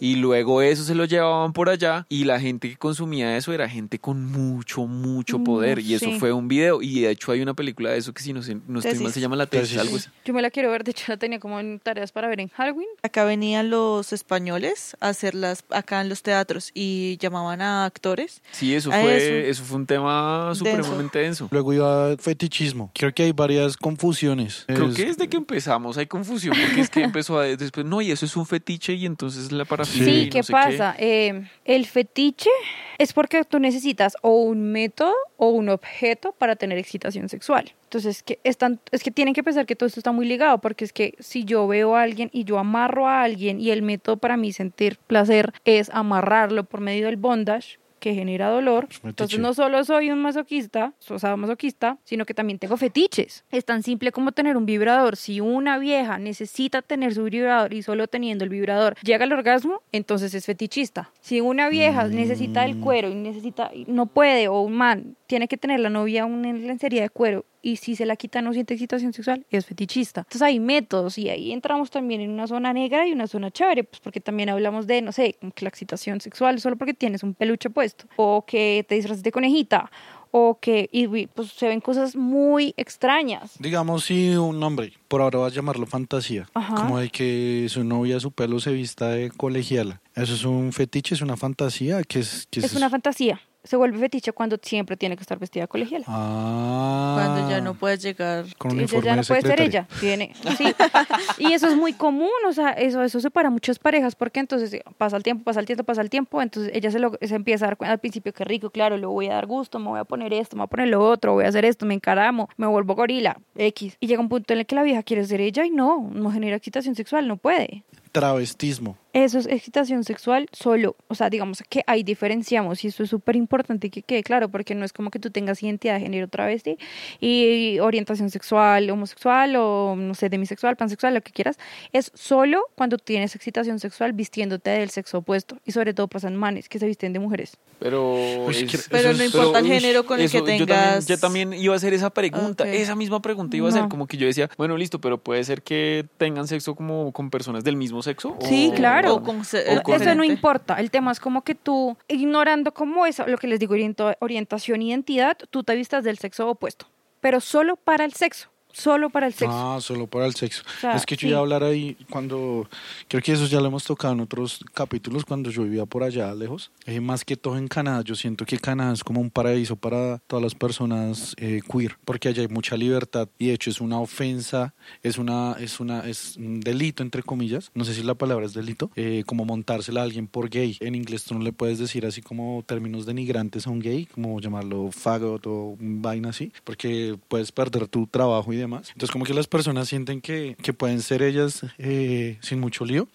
Y luego eso se lo llevaban por allá y la gente que consumía eso era gente con mucho, mucho poder. y eso fue un video. Y de hecho hay una película de eso que si no, no estoy mal se llama La Tesis, algo así. Yo me la quiero ver, de hecho la tenía como en tareas para ver en Halloween. Acá venían los españoles a hacerlas acá en los teatros y llamaban a actores. Sí, eso fue, eso. eso. fue un tema supremamente denso. Luego iba fetichismo. Creo que hay varias confusiones. Creo Es- que desde que empezamos hay confusión, porque es que empezó a después, no, y eso es un fetiche, y entonces la Sí, y no ¿qué sé pasa? Eh, el fetiche es porque tú necesitas o un método o un objeto para tener excitación sexual. Entonces, que están, es que tienen que pensar que todo esto está muy ligado, porque es que si yo veo a alguien y yo amarro a alguien y el método para mí sentir placer es amarrarlo por medio del bondage, que genera dolor. Entonces no solo soy un masoquista, o sea, masoquista, sino que también tengo fetiches. Es tan simple como tener un vibrador. Si una vieja necesita tener su vibrador y solo teniendo el vibrador llega al orgasmo, entonces es fetichista. Si una vieja necesita el cuero y necesita no puede o un man tiene que tener la novia una lencería de cuero y si se la quita no siente excitación sexual, es fetichista. Entonces hay métodos y ahí entramos también en una zona negra y una zona chévere, pues porque también hablamos de, no sé, como que la excitación sexual solo porque tienes un peluche puesto o que te disfrazas de conejita o que y pues se ven cosas muy extrañas. Digamos, si un hombre, por ahora va a llamarlo fantasía, Ajá. como de que su novia, su pelo se vista de colegiala. ¿Eso es un fetiche, es una fantasía? que es, qué Es una fantasía. Se vuelve fetiche cuando siempre tiene que estar vestida de colegiala. Ah. Cuando ya no puedes llegar. Con un uniforme ya no de puede ser ella. Tiene, *laughs* sí. Y eso es muy común, o sea, eso, eso separa muchas parejas porque entonces eh, pasa el tiempo, pasa el tiempo, pasa el tiempo, entonces ella se, lo, se empieza a dar cuenta al principio que rico, claro, le voy a dar gusto, me voy a poner esto, me voy a poner lo otro, voy a hacer esto, me encaramo, me vuelvo gorila, X. Y llega un punto en el que la vieja quiere ser ella y no, no genera excitación sexual, no puede. Travestismo. Eso es excitación sexual solo. O sea, digamos que ahí diferenciamos y esto es súper importante que quede claro porque no es como que tú tengas identidad de género travesti y orientación sexual, homosexual o no sé, demisexual, pansexual, lo que quieras. Es solo cuando tienes excitación sexual vistiéndote del sexo opuesto y sobre todo pasan manes que se visten de mujeres. Pero, es- Pero eso no es- importa el género con el que eso, yo también- tengas. Yo también, iba a hacer esa pregunta, esa misma pregunta iba a hacer, No. como que yo decía, bueno, listo, pero puede ser que tengan sexo como con personas del mismo sexo. Sí, o- claro. O con se- O con- Eso no importa. El tema es como que tú, ignorando como eso, lo que les digo, orientación e identidad, tú te vistas del sexo opuesto. Pero solo para el sexo. Solo para el sexo. Ah, solo para el sexo. O sea, es que yo sí. iba a hablar ahí cuando, creo que eso ya lo hemos tocado en otros capítulos cuando yo vivía por allá lejos. Eh, más que todo en Canadá, yo siento que Canadá es como un paraíso para todas las personas eh, queer, porque allá hay mucha libertad y de hecho es una ofensa, es una, es una, es un delito entre comillas, no sé si la palabra es delito, eh, como montársela a alguien por gay. En inglés tú no le puedes decir así como términos denigrantes a un gay, como llamarlo faggot o vaina así, porque puedes perder tu trabajo y demás. Entonces como que las personas sienten que, que pueden ser ellas eh, sin mucho lío.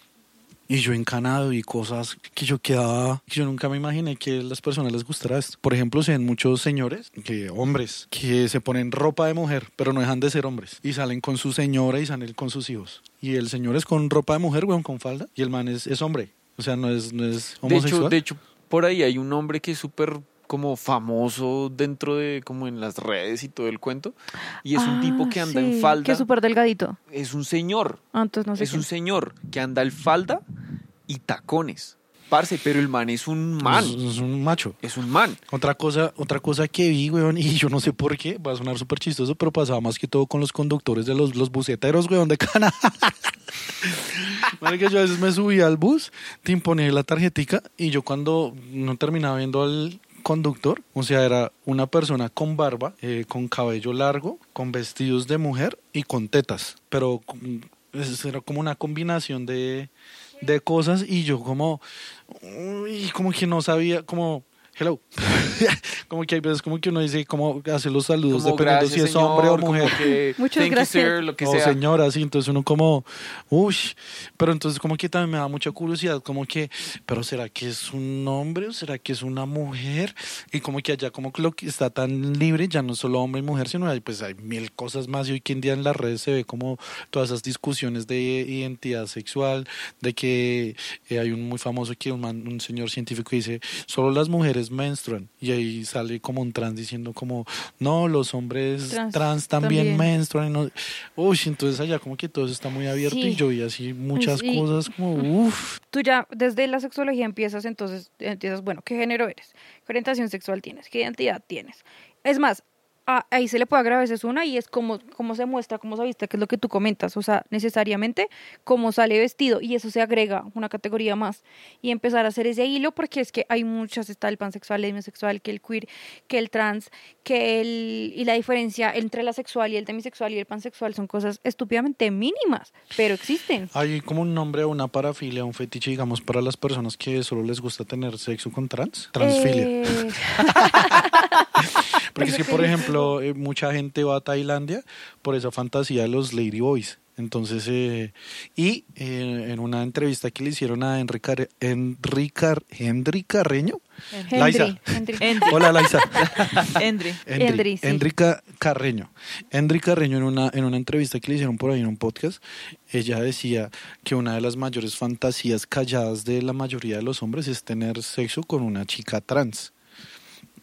Y yo en Canadá vi cosas que yo quedaba, que yo nunca me imaginé que a las personas les gustara esto. Por ejemplo, se ven muchos señores, que hombres, que se ponen ropa de mujer, pero no dejan de ser hombres. Y salen con su señora y salen con sus hijos. Y el señor es con ropa de mujer, weón, con falda. Y el man es, es hombre. O sea, no es, no es De homosexual. hecho, de hecho, por ahí hay un hombre que es súper como famoso dentro de como en las redes y todo el cuento y es un tipo que Ah, anda sí, en falda Que es súper delgadito. es un señor Ah, entonces no sé. es un quién. señor que anda en falda y tacones parce pero el man es un man Es, es un macho. es un man Otra cosa, otra cosa que vi, weón, y yo no sé por qué, va a sonar súper chistoso, pero pasaba más que todo con los conductores de los, los buceteros, weón, de Canadá. *laughs* que yo a veces me subía al bus, te imponía la tarjetica, y yo cuando no terminaba viendo al conductor, o sea, era una persona con barba, eh, con cabello largo, con vestidos de mujer y con tetas, pero era como una combinación de, de cosas, y yo como, como que no sabía, como... Hello. *laughs* como que hay veces como que uno dice cómo hace los saludos como dependiendo gracias si es hombre o mujer. que, *laughs* Muchas thank you, gracias. sir, lo que o sea señora, sí, entonces uno como, uy, pero entonces como que también me da mucha curiosidad, como que, pero ¿será que es un hombre o será que es una mujer? Y como que allá como que lo que está tan libre, ya no solo hombre y mujer, sino hay, pues hay mil cosas más y hoy que en día en las redes se ve como todas esas discusiones de identidad sexual, de que eh, hay un muy famoso que un, man- un señor científico dice, solo las mujeres menstruan y ahí sale como un trans diciendo como, no, los hombres Trans trans, también, también. menstruan. y no- Uy, entonces allá como que todo eso está muy abierto Sí. y yo vi así muchas Sí. cosas como, uff. Tú ya desde la sexología empiezas, entonces empiezas, bueno, ¿qué género eres? ¿Qué orientación sexual tienes? ¿Qué identidad tienes? Es más, a- ahí se le puede agregar a veces una y es cómo, cómo se muestra, cómo se viste, que es lo que tú comentas, o sea, necesariamente cómo sale vestido y eso se agrega una categoría más y empezar a hacer ese hilo porque es que hay muchas, está el pansexual, el demisexual, que el queer, que el trans, que el, y la diferencia entre la sexual y el demisexual y el pansexual son cosas estúpidamente mínimas, pero existen. Hay como un nombre, una parafilia, un fetiche, digamos, para las personas que solo les gusta tener sexo con trans. Transfilia. Eh, *laughs* *laughs* Porque es que, por ejemplo, eh, mucha gente va a Tailandia por esa fantasía de los ladyboys. Entonces, eh, y eh, en una entrevista que le hicieron a Enrique, Henry Carreño. Laisa. Henry, *laughs* Henry. Hola, Laisa. *laughs* Sí. Ca- Carreño. Endri Carreño en una, en una entrevista que le hicieron por ahí en un podcast, ella decía que una de las mayores fantasías calladas de la mayoría de los hombres es tener sexo con una chica trans.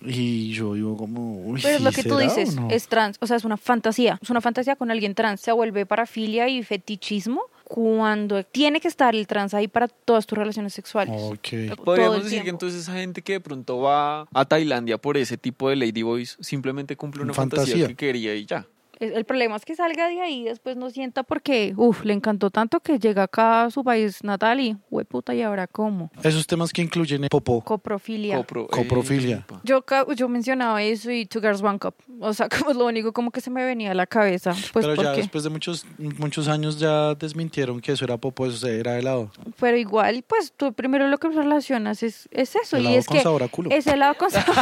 Y yo digo como, uy, Pero es ¿sí lo que tú dices, no? es trans, o sea, es una fantasía, es una fantasía con alguien trans, se vuelve parafilia y fetichismo cuando tiene que estar el trans ahí para todas tus relaciones sexuales. Ok. Todo Podríamos decir que entonces esa gente que de pronto va a Tailandia por ese tipo de ladyboys simplemente cumple una fantasía, Fantasía. que quería y ya. El el problema es que salga de ahí y después no sienta porque, uff, le encantó tanto que llega acá a su país natal y, puta, ¿y ahora cómo? Esos temas que incluyen popó, Coprofilia. Copro- Coprofilia. epa. Yo, yo mencionaba eso y Two Girls One Cup. O sea, *laughs* como es lo único como que se me venía a la cabeza. Pues pero ya después de muchos, muchos años ya desmintieron que eso era popó, eso era helado. pero igual, pues tú primero lo que relacionas es, es eso. Helado y es con que sabor a culo. es helado con *laughs* sabor.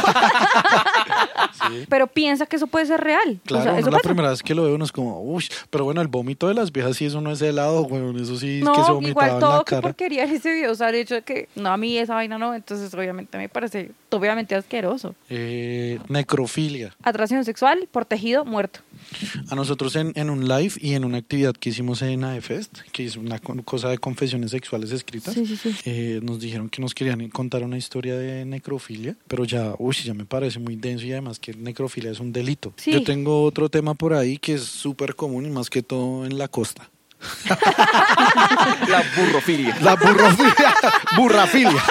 Pero piensa que eso puede ser real. Claro, o sea, eso la pasa. Primera vez que lo ve uno es como, uy, pero bueno, el vómito de las viejas sí, eso no es helado, güey, eso sí es No, que se vomitaba igual en todo la que cara. porquería en ese video. O sea, el hecho de que no, a mí esa vaina no. Entonces, obviamente, me parece obviamente asqueroso. Eh, necrofilia. Atracción sexual por tejido muerto. A nosotros en, en un live y en una actividad que hicimos en AEFest, que es una cosa de confesiones sexuales escritas, Sí, sí, sí. eh, nos dijeron que nos querían contar una historia de necrofilia, pero ya, uy, ya me parece muy denso y además que necrofilia es un delito. Yo tengo otro tema por ahí que es súper común y más que todo en la costa. *laughs* La burrofilia. La burrofilia. *laughs* burrafilia.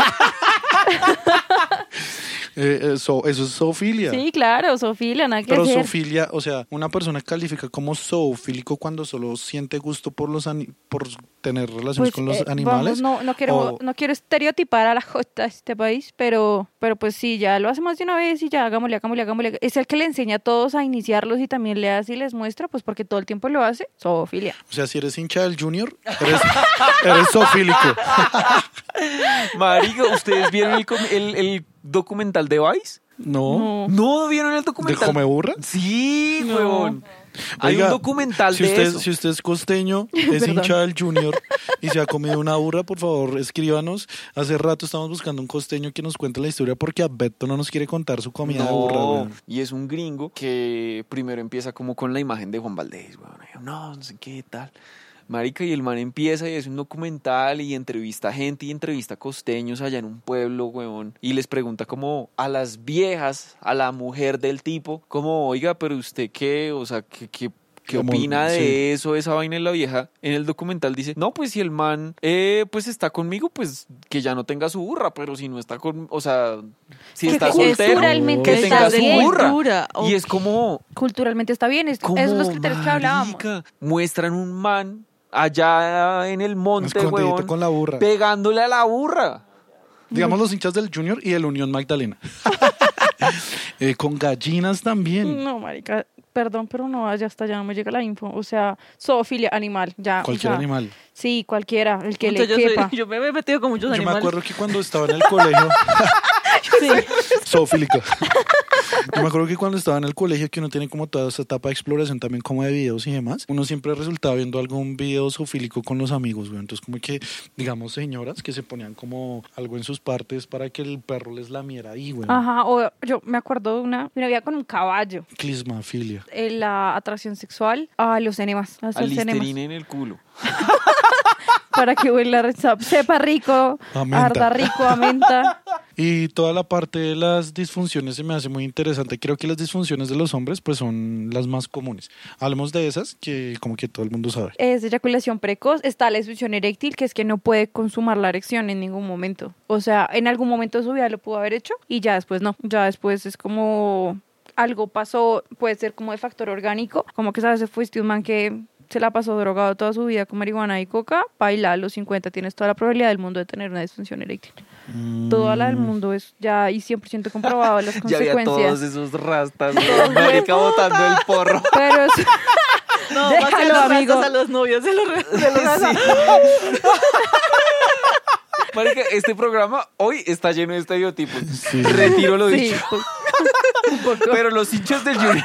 Eh, eh, so- eso es zoofilia. Sí, claro, Sofía, nada que Pero hacer. zoofilia, o sea, una persona califica como zoofílico cuando solo siente gusto por los ani- por tener relaciones Pues, con los eh, animales. vamos, no, no, quiero, o- no quiero estereotipar a la *laughs* jota de este país, pero, pero pues sí, ya lo hace más de una vez y ya hagámosle, hagámosle, hagámosle. Es el que le enseña a todos a iniciarlos y también le hace y les muestra, pues porque todo el tiempo lo hace. Zoofilia. O sea, si eres hincha del Junior, eres, eres zoofílico. *laughs* Marica, ¿ustedes vieron el, com- el- el documental de Vice? No. ¿No vieron el ¿De documental? come burra? Sí, No. huevón. Hay Oiga, un documental si de usted, eso. Si usted es costeño, *laughs* es hincha del Junior y se ha comido una burra, por favor, escríbanos. Hace rato estamos buscando un costeño que nos cuente la historia porque a Beto no nos quiere contar su comida de burra. No, weón. y es un gringo que primero empieza como con la imagen de Juan Valdés, yo, No, no sé qué tal. Marica, y el man empieza y es un documental y entrevista gente y entrevista costeños allá en un pueblo, weón. Y les pregunta como a las viejas, a la mujer del tipo, como, oiga, pero usted qué, o sea, qué, qué, qué Como, opina de sí. eso, esa vaina en la vieja. En el documental dice, no, pues si el man eh, pues está conmigo, pues que ya no tenga su burra, pero si no está con, o sea, si está soltero, Culturalmente que está tenga su bien. burra. Y es como, Culturalmente está bien, es, como esos son los criterios que hablábamos. muestran un man allá en el monte, huevón, con la burra. pegándole a la burra. Digamos los hinchas del Junior y el Unión Magdalena. *laughs* Eh, con gallinas también. No, marica, perdón, pero no, ya hasta ya no me llega la info. O sea, zoofilia, animal, ya. o Cualquier sea, animal. Sí, cualquiera, el que Entonces, le yo, soy- quepa. yo me he metido con muchos Yo me animales. acuerdo que cuando estaba en el colegio, *laughs* Sí. zoofílico. Yo me acuerdo que cuando estaba en el colegio, que uno tiene como toda esa etapa de exploración también como de videos y demás, uno siempre resultaba viendo algún video zoofílico con los amigos, güey. Entonces como que, digamos, señoras que se ponían como algo en sus partes para que el perro les lamiera ahí, güey. Ajá, o yo me acuerdo de una, una vida con un caballo. Clismafilia. Eh, la atracción sexual a los enemas, a hacer enemas. en el culo. *laughs* Para que huela, sepa rico, arda rico, a menta. *laughs* Y toda la parte de las disfunciones se me hace muy interesante. Creo que las disfunciones de los hombres pues son las más comunes. Hablemos de esas que como que todo el mundo sabe. Es eyaculación precoz, está la disfunción eréctil, que es que no puede consumar la erección en ningún momento. O sea, en algún momento de su vida lo pudo haber hecho y ya después no. Ya después es como algo pasó, puede ser como de factor orgánico, como que sabes, fuiste un man que se la pasó drogado toda su vida con marihuana y coca, baila a los 50, tienes toda la probabilidad del mundo de tener una disfunción eréctil. Toda la del mundo es ya y 100% comprobado las *laughs* Ya había todos consecuencias. esos rastas, weón, marica botando el porro. *laughs* Pero es- *laughs* No, Déjalo, los amigo. a los novios de los, de los Sí. Marica, este programa hoy está lleno de estereotipos. Sí. Retiro lo sí, dicho. *laughs* un poco. Pero los hinchas del Junior. *laughs*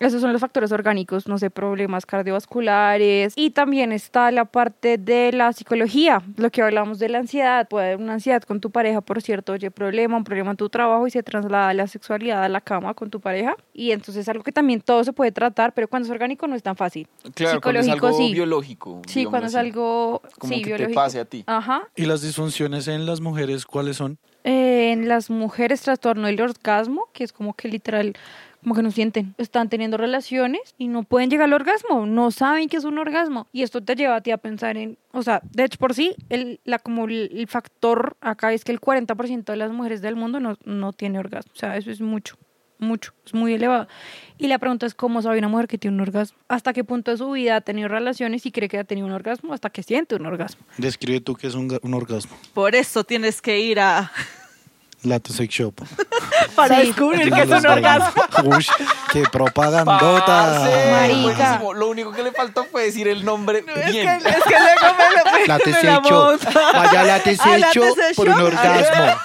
Esos son los factores orgánicos, no sé, problemas cardiovasculares. Y también está la parte de la psicología, lo que hablamos de la ansiedad. Puede haber una ansiedad con tu pareja, por cierto, oye, problema, un problema en tu trabajo y se traslada la sexualidad a la cama con tu pareja. Y entonces es algo que también todo se puede tratar, pero cuando es orgánico no es tan fácil. Claro, cuando es Psicológico, algo sí. biológico. Sí, cuando es algo Como sí, que te biológico. pase a ti. Ajá. ¿Y las disfunciones en las mujeres cuáles son? Eh, en las mujeres trastorno del orgasmo, que es como que literal, como que no sienten, están teniendo relaciones y no pueden llegar al orgasmo, no saben que es un orgasmo. Y esto te lleva a ti a pensar en, o sea, de hecho por sí, el, la, como el, el factor acá es que el 40% de las mujeres del mundo no, no tiene orgasmo. O sea, eso es mucho, mucho, es muy elevado. Y la pregunta es cómo sabe una mujer que tiene un orgasmo. ¿Hasta qué punto de su vida ha tenido relaciones y cree que ha tenido un orgasmo? ¿Hasta que siente un orgasmo? Describe tú qué es un, un orgasmo. Por eso tienes que ir a Lato Sex Shop. *laughs* para Sí. descubrir que es un orgasmo. Uy, qué propagandota. Marica. Lo único que le faltó fue decir el nombre Es bien. que, es que luego me lo me Sex la Shop. Vaya A Sex Shop por un orgasmo.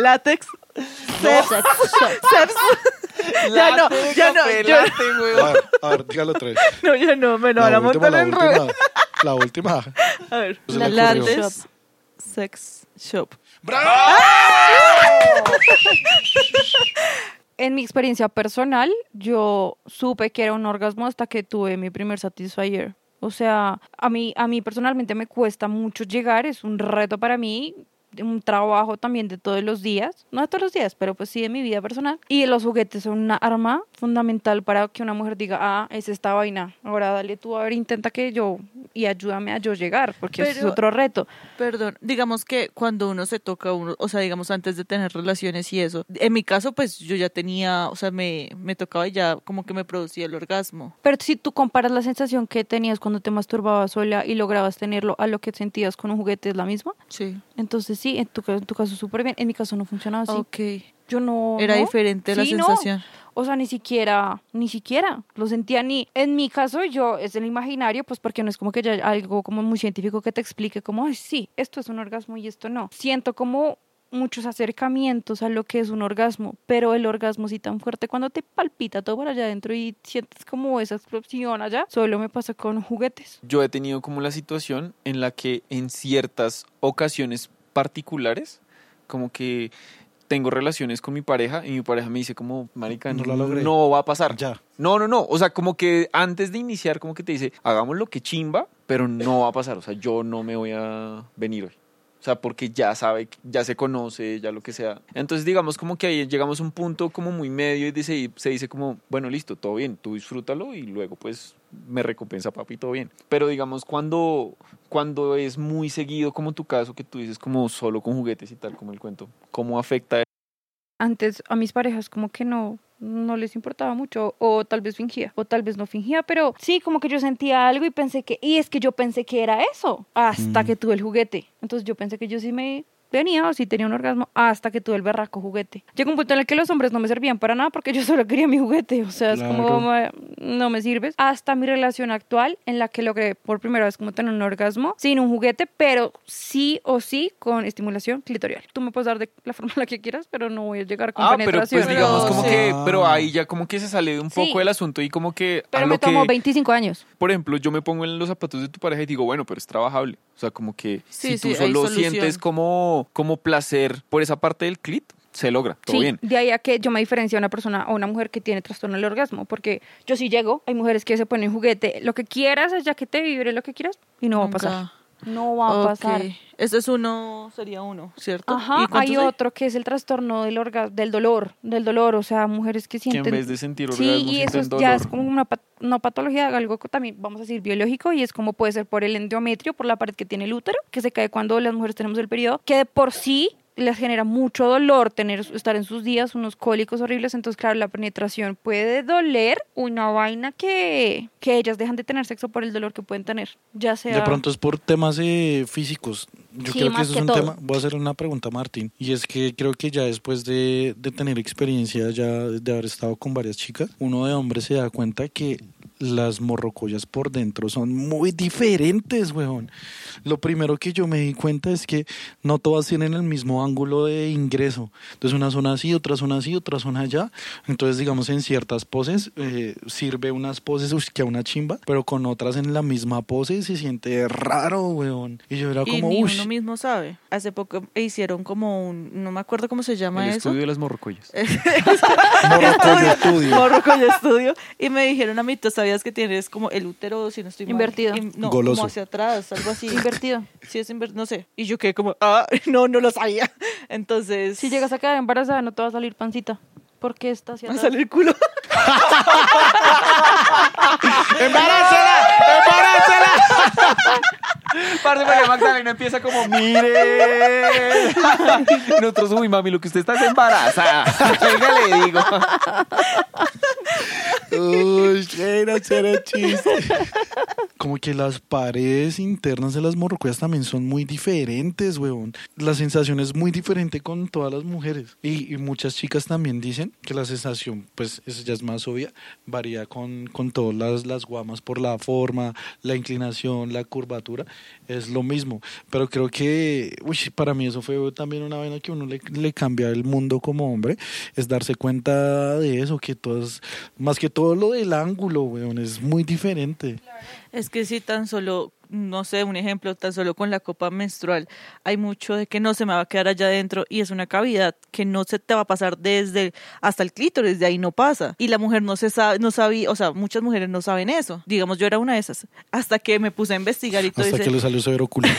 Látex. Sex. *laughs* Sex. Ya no, ya no, yo- A ver, a ver, dígalo tres. *laughs* No, ya no, me lo van La a última, montar la en última. *laughs* La. A ver. Ocurrió. Látex. Sex Shop. En mi experiencia personal, yo supe que era un orgasmo hasta que tuve mi primer Satisfyer. O sea, a mí, a mí personalmente me cuesta mucho llegar, es un reto para mí, un trabajo también de todos los días, no de todos los días, pero pues sí de mi vida personal. Y los juguetes son una arma fundamental para que una mujer diga, ah, es esta vaina, ahora dale tú, a ver, intenta que yo, y ayúdame a yo llegar, porque ese es Pero- otro reto. Perdón, digamos que cuando uno se toca uno, o sea, digamos antes de tener relaciones y eso, en mi caso pues yo ya tenía, o sea, me, me tocaba y ya como que me producía el orgasmo. Pero si tú comparas la sensación que tenías cuando te masturbabas sola y lograbas tenerlo a lo que sentías con un juguete, ¿es la misma? Sí. Entonces sí, en tu, en tu caso súper bien. En mi caso no funcionaba así. Ok. Yo no... Era no. diferente la Sí, no. sensación. O sea, ni siquiera, ni siquiera lo sentía ni... En mi caso yo, es el imaginario, pues porque no es como que ya algo como muy científico que te explique como, ay, sí, esto es un orgasmo y esto no. Siento como muchos acercamientos a lo que es un orgasmo, pero el orgasmo sí tan fuerte cuando te palpita todo por allá adentro y sientes como esa explosión allá, solo me pasa con juguetes. Yo he tenido como la situación en la que en ciertas ocasiones particulares, como que tengo relaciones con mi pareja y mi pareja me dice como, marica, No no, la logré". no va a pasar. Ya. No, no, no. O sea, como que antes de iniciar, como que te dice, hagamos lo que chimba, pero no va a pasar. O sea, yo no me voy a venir hoy. O sea, porque ya sabe, ya se conoce, ya lo que sea. Entonces, digamos como que ahí llegamos a un punto como muy medio y dice, se dice como, bueno, listo, todo bien, tú disfrútalo y luego pues me recompensa papi, todo bien. Pero digamos cuando, cuando es muy seguido, como tu caso, que tú dices como solo con juguetes y tal, como el cuento, ¿cómo afecta antes a mis parejas como que no no les importaba mucho o tal vez fingía o tal vez no fingía pero sí como que yo sentía algo y pensé que y es que yo pensé que era eso hasta Mm. que tuve el juguete entonces yo pensé que yo sí me venía o sí tenía un orgasmo hasta que tuve el berraco juguete llegó un punto en el que los hombres no me servían para nada porque yo *laughs* solo quería mi juguete o sea es como Claro. "Ma- no me sirves hasta mi relación actual en la que logré por primera vez como tener un orgasmo sin un juguete pero sí o sí con estimulación clitorial tú me puedes dar de la *laughs* forma en la que quieras pero no voy a llegar con Ah, pero penetración pues digamos Pero como sí. que, pero ahí ya como que se sale de un Sí. poco del asunto y como que a pero lo me tomó que, 25 años por ejemplo, yo me pongo en los zapatos de tu pareja y digo, bueno, pero es trabajable. O sea, como que Sí, si tú sí, solo sientes como, como placer por esa parte del clit, se logra, todo sí, bien. de ahí a que yo me diferencio a una persona o una mujer que tiene trastorno del orgasmo, porque yo sí llego, hay mujeres que se ponen juguete, lo que quieras, ya que te vibre lo que quieras, y no va a pasar. No va a pasar. Ese es uno, sería uno, ¿cierto? Ajá, ¿Y hay otro que es el trastorno del orgasmo, del dolor, del dolor, o sea, mujeres que Que en sienten... vez de sentir Sí, orgasmo, y eso sienten dolor. ya es como una pat- no patología, algo que también vamos a decir biológico, y es como puede ser por el endometrio, por la pared que tiene el útero, que se cae cuando las mujeres tenemos el periodo, que de por sí les genera mucho dolor tener estar en sus días unos cólicos horribles entonces claro la penetración puede doler una vaina que que ellas dejan de tener sexo por el dolor que pueden tener ya sea De pronto es por temas eh, físicos. Yo Sí, creo que eso que es un todo. tema. Voy a hacer una pregunta a Martín. Y es que creo que ya después de, de tener experiencia, ya de haber estado con varias chicas, uno de hombre se da cuenta que las morrocollas por dentro son muy diferentes, weón. Lo primero que yo me di cuenta es que no todas tienen el mismo ángulo de ingreso. Entonces una zona así, otra zona así, otra zona allá. Entonces digamos en ciertas poses eh, sirve unas poses que a una chimba, pero con otras en la misma pose se siente raro, weón. Y yo era como, uy. Uno mismo sabe. Hace poco hicieron como un, no me acuerdo cómo se llama El eso. estudio de las morrocollas. Morrocoyo *laughs* estudio. Morrocoyo estudio. Y me dijeron a mí, ¿tú sabías que tienes como el útero, si no estoy mal? Invertido. Im- no, Goloso. como hacia atrás, algo así. Invertido. Sí, es invertido, no sé. Y yo quedé como, ah, *laughs* no, no lo sabía. Entonces... Si llegas a quedar embarazada, no te va a salir pancita. Porque está hacia Va a salir culo. *laughs* ¡Embarázala! ¡Embarázala! Parce, María Magdalena empieza como, mire. Y *laughs* nosotros, uy, mami, lo que usted está es embarazada. *laughs* Venga, le digo. Uy, era, era chiste. Como que las paredes internas de las morrocoyas también son muy diferentes, weón. La sensación es muy diferente con todas las mujeres. Y, y muchas chicas también dicen que la sensación, pues eso ya es más obvia, varía con, con todas las, las guamas por la forma, la inclinación, la curvatura. Es lo mismo. Pero creo que, uy, para mí eso fue también una vaina que uno le, le cambia el mundo como hombre. Es darse cuenta de eso, que todas, más que todo lo del ángulo, weón, es muy diferente. Es que si tan solo, no sé, un ejemplo, tan solo con la copa menstrual, hay mucho de que no se me va a quedar allá adentro y es una cavidad que no se te va a pasar desde hasta el clítoris, de ahí no pasa. Y la mujer no se sabe, no sabía, o sea, muchas mujeres no saben eso. Digamos, yo era una de esas. Hasta que me puse a investigar y todo Hasta que le salió severo culo. *laughs*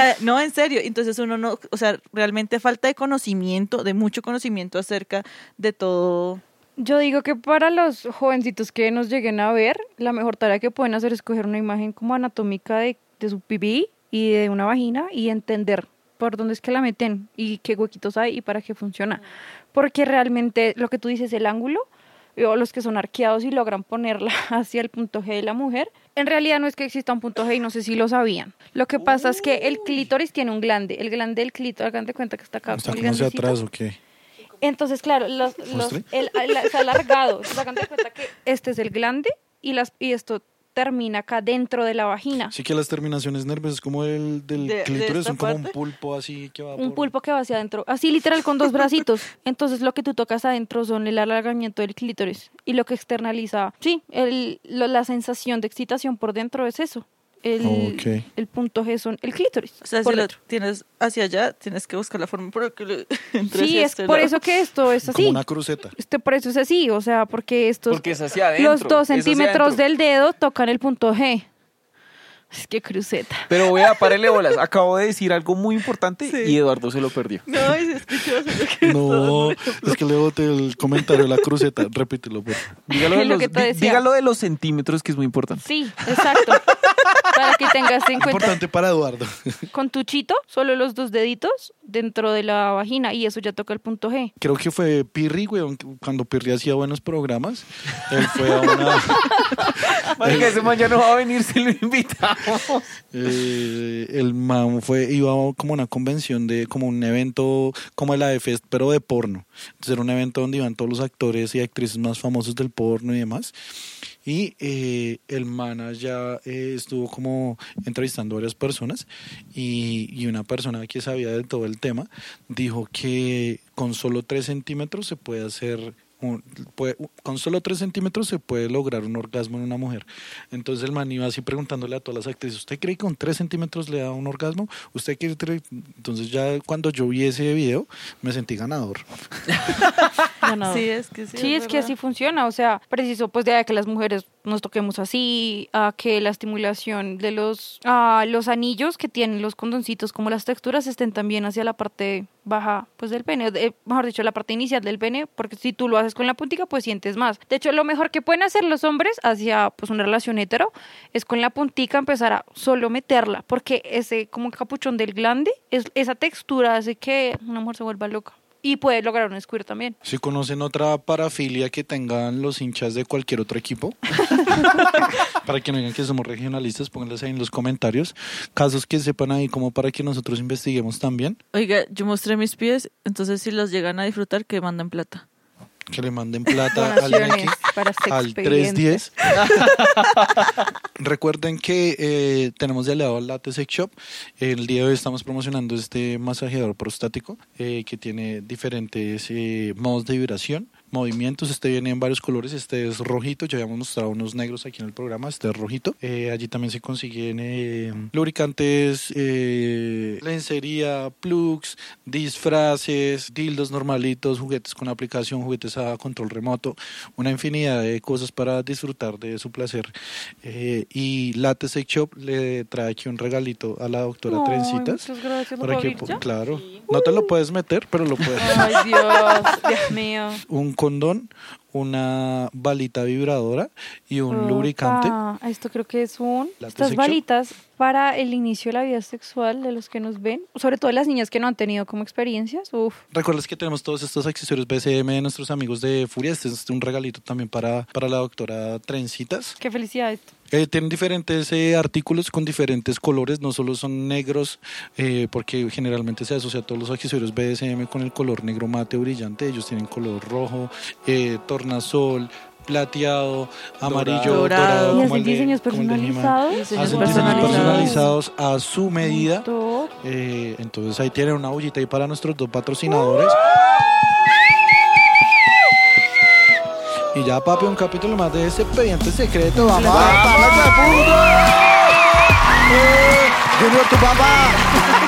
Eh, no, en serio. Entonces uno no, o sea, realmente falta de conocimiento, de mucho conocimiento acerca de todo. Yo digo que para los jovencitos que nos lleguen a ver, la mejor tarea que pueden hacer es coger una imagen como anatómica de, de su pipí y de una vagina y entender por dónde es que la meten y qué huequitos hay y para qué funciona. Porque realmente lo que tú dices, el ángulo, o los que son arqueados y logran ponerla *laughs* hacia el punto G de la mujer, en realidad no es que exista un punto G y no sé si lo sabían. Lo que pasa es que el clítoris tiene un glande, el glande del clítoris, hagan de cuenta que está acá. Está como hacia atrás o qué. Entonces, claro, los, los, el, el- alargado. *laughs* De cuenta que este es el glande y, las, y esto termina acá dentro de la vagina. Así que las terminaciones nerviosas como el del De- de clítoris son como un pulpo así que va Un por- pulpo que va hacia adentro, así literal con dos bracitos. *laughs* Entonces lo que tú tocas adentro son el alargamiento del clítoris y lo que externaliza, sí, el, lo- la sensación de excitación por dentro es eso. El, el punto G son el clítoris. O sea, por si lo dentro. tienes hacia allá, tienes que buscar la forma por la que le *laughs* entre Sí, es este por lado. eso que esto es como así. una cruceta. Este, por eso es así, o sea, porque estos Porque es hacia adentro. los dos centímetros del dedo tocan el punto G. Es que cruceta. Pero vea, párele bolas. Acabo de decir algo muy importante Sí. y Eduardo se lo perdió. No, es que yo sé lo que No, es que le boté el comentario de la cruceta. Repítelo, por favor. Dígalo de, Lo los, dígalo de los centímetros, que es muy importante. Sí, exacto. Para que tengas *laughs* en cuenta. Importante para Eduardo. *laughs* Con tu chito, solo los dos deditos dentro de la vagina y eso ya toca el punto G. Creo que fue Pirri, que cuando Pirri hacía buenos programas. Él fue a una. *laughs* Marica, ese man ya no va a venir si lo invitamos. eh, el man fue, iba a como una convención de, como un evento como el AFest, pero de porno. Entonces era un evento donde iban todos los actores y actrices más famosos del porno y demás. Y eh, el man allá eh, estuvo como entrevistando a varias personas y, y una persona que sabía de todo el tema dijo que con solo 3 centímetros se puede hacer un- puede- con solo 3 centímetros se puede lograr un orgasmo en una mujer. Entonces el man iba así preguntándole a todas las actrices, ¿usted cree que con 3 centímetros le da un orgasmo? ¿Usted quiere tre-?" Entonces ya cuando yo vi ese video me sentí ganador. *laughs* Ganador. Sí, es que sí. Sí, es que así funciona, o sea, preciso pues de que las mujeres nos toquemos así, a que la estimulación de los, a los anillos que tienen los condoncitos, como las texturas estén también hacia la parte baja pues del pene, mejor dicho, la parte inicial del pene, porque si tú lo haces con la puntica pues sientes más. De hecho, lo mejor que pueden hacer los hombres hacia pues una relación hetero es con la puntica empezar a solo meterla, porque ese como capuchón del glande, es, esa textura hace que una mujer se vuelva loca. Y puede lograr un squirt también. Si conocen otra parafilia que tengan los hinchas de cualquier otro equipo, *laughs* Para que no digan que somos regionalistas, pónganlas ahí en los comentarios. Casos que sepan ahí como para que nosotros investiguemos también. Oiga, yo mostré mis pies, entonces si los llegan a disfrutar, que manden plata. Que le manden plata al para al sexpedientes. 310. *laughs* Recuerden que eh, tenemos de aliado al Latte Sex Shop. El día de hoy estamos promocionando este masajeador prostático eh, que tiene diferentes eh, modos de vibración. Movimientos, este viene en varios colores, este es rojito, ya habíamos mostrado unos negros aquí en el programa, este es rojito. Eh, allí también se consiguen eh, lubricantes, eh, lencería, plugs, disfraces, dildos normalitos, juguetes con aplicación, juguetes a control remoto, una infinidad de cosas para disfrutar de su placer. Eh, y Latte Sex Shop le trae aquí un regalito a la doctora Ay, Trencitas. muchas gracias. ¿Lo Para que, claro, no te lo puedes meter, pero lo puedes. Ay, Dios, Dios mío. un condón, una balita vibradora y un lubricante. Esto creo que es un... Estas balitas para el inicio de la vida sexual de los que nos ven, sobre todo las niñas que no han tenido como experiencias. Uf, Recuerdas que tenemos todos estos accesorios BCM de nuestros amigos de Furia. Este es un regalito también para, para la doctora Trencitas. qué felicidad esto. Eh, tienen diferentes eh, artículos con diferentes colores, no solo son negros, eh, porque generalmente se asocia a todos los accesorios BDSM con el color negro mate brillante. Ellos tienen color rojo, eh, tornasol, plateado, amarillo, dorado, Dorado. Y hacen diseños de personalizados. Diseños Hacen diseños personalizados. personalizados a su medida. Eh, entonces ahí tienen una bullita ahí para nuestros dos patrocinadores. Y ya, papi, un capítulo más de ese expediente secreto. Vamos, vamos, puto. Eh, Junior, tu papá.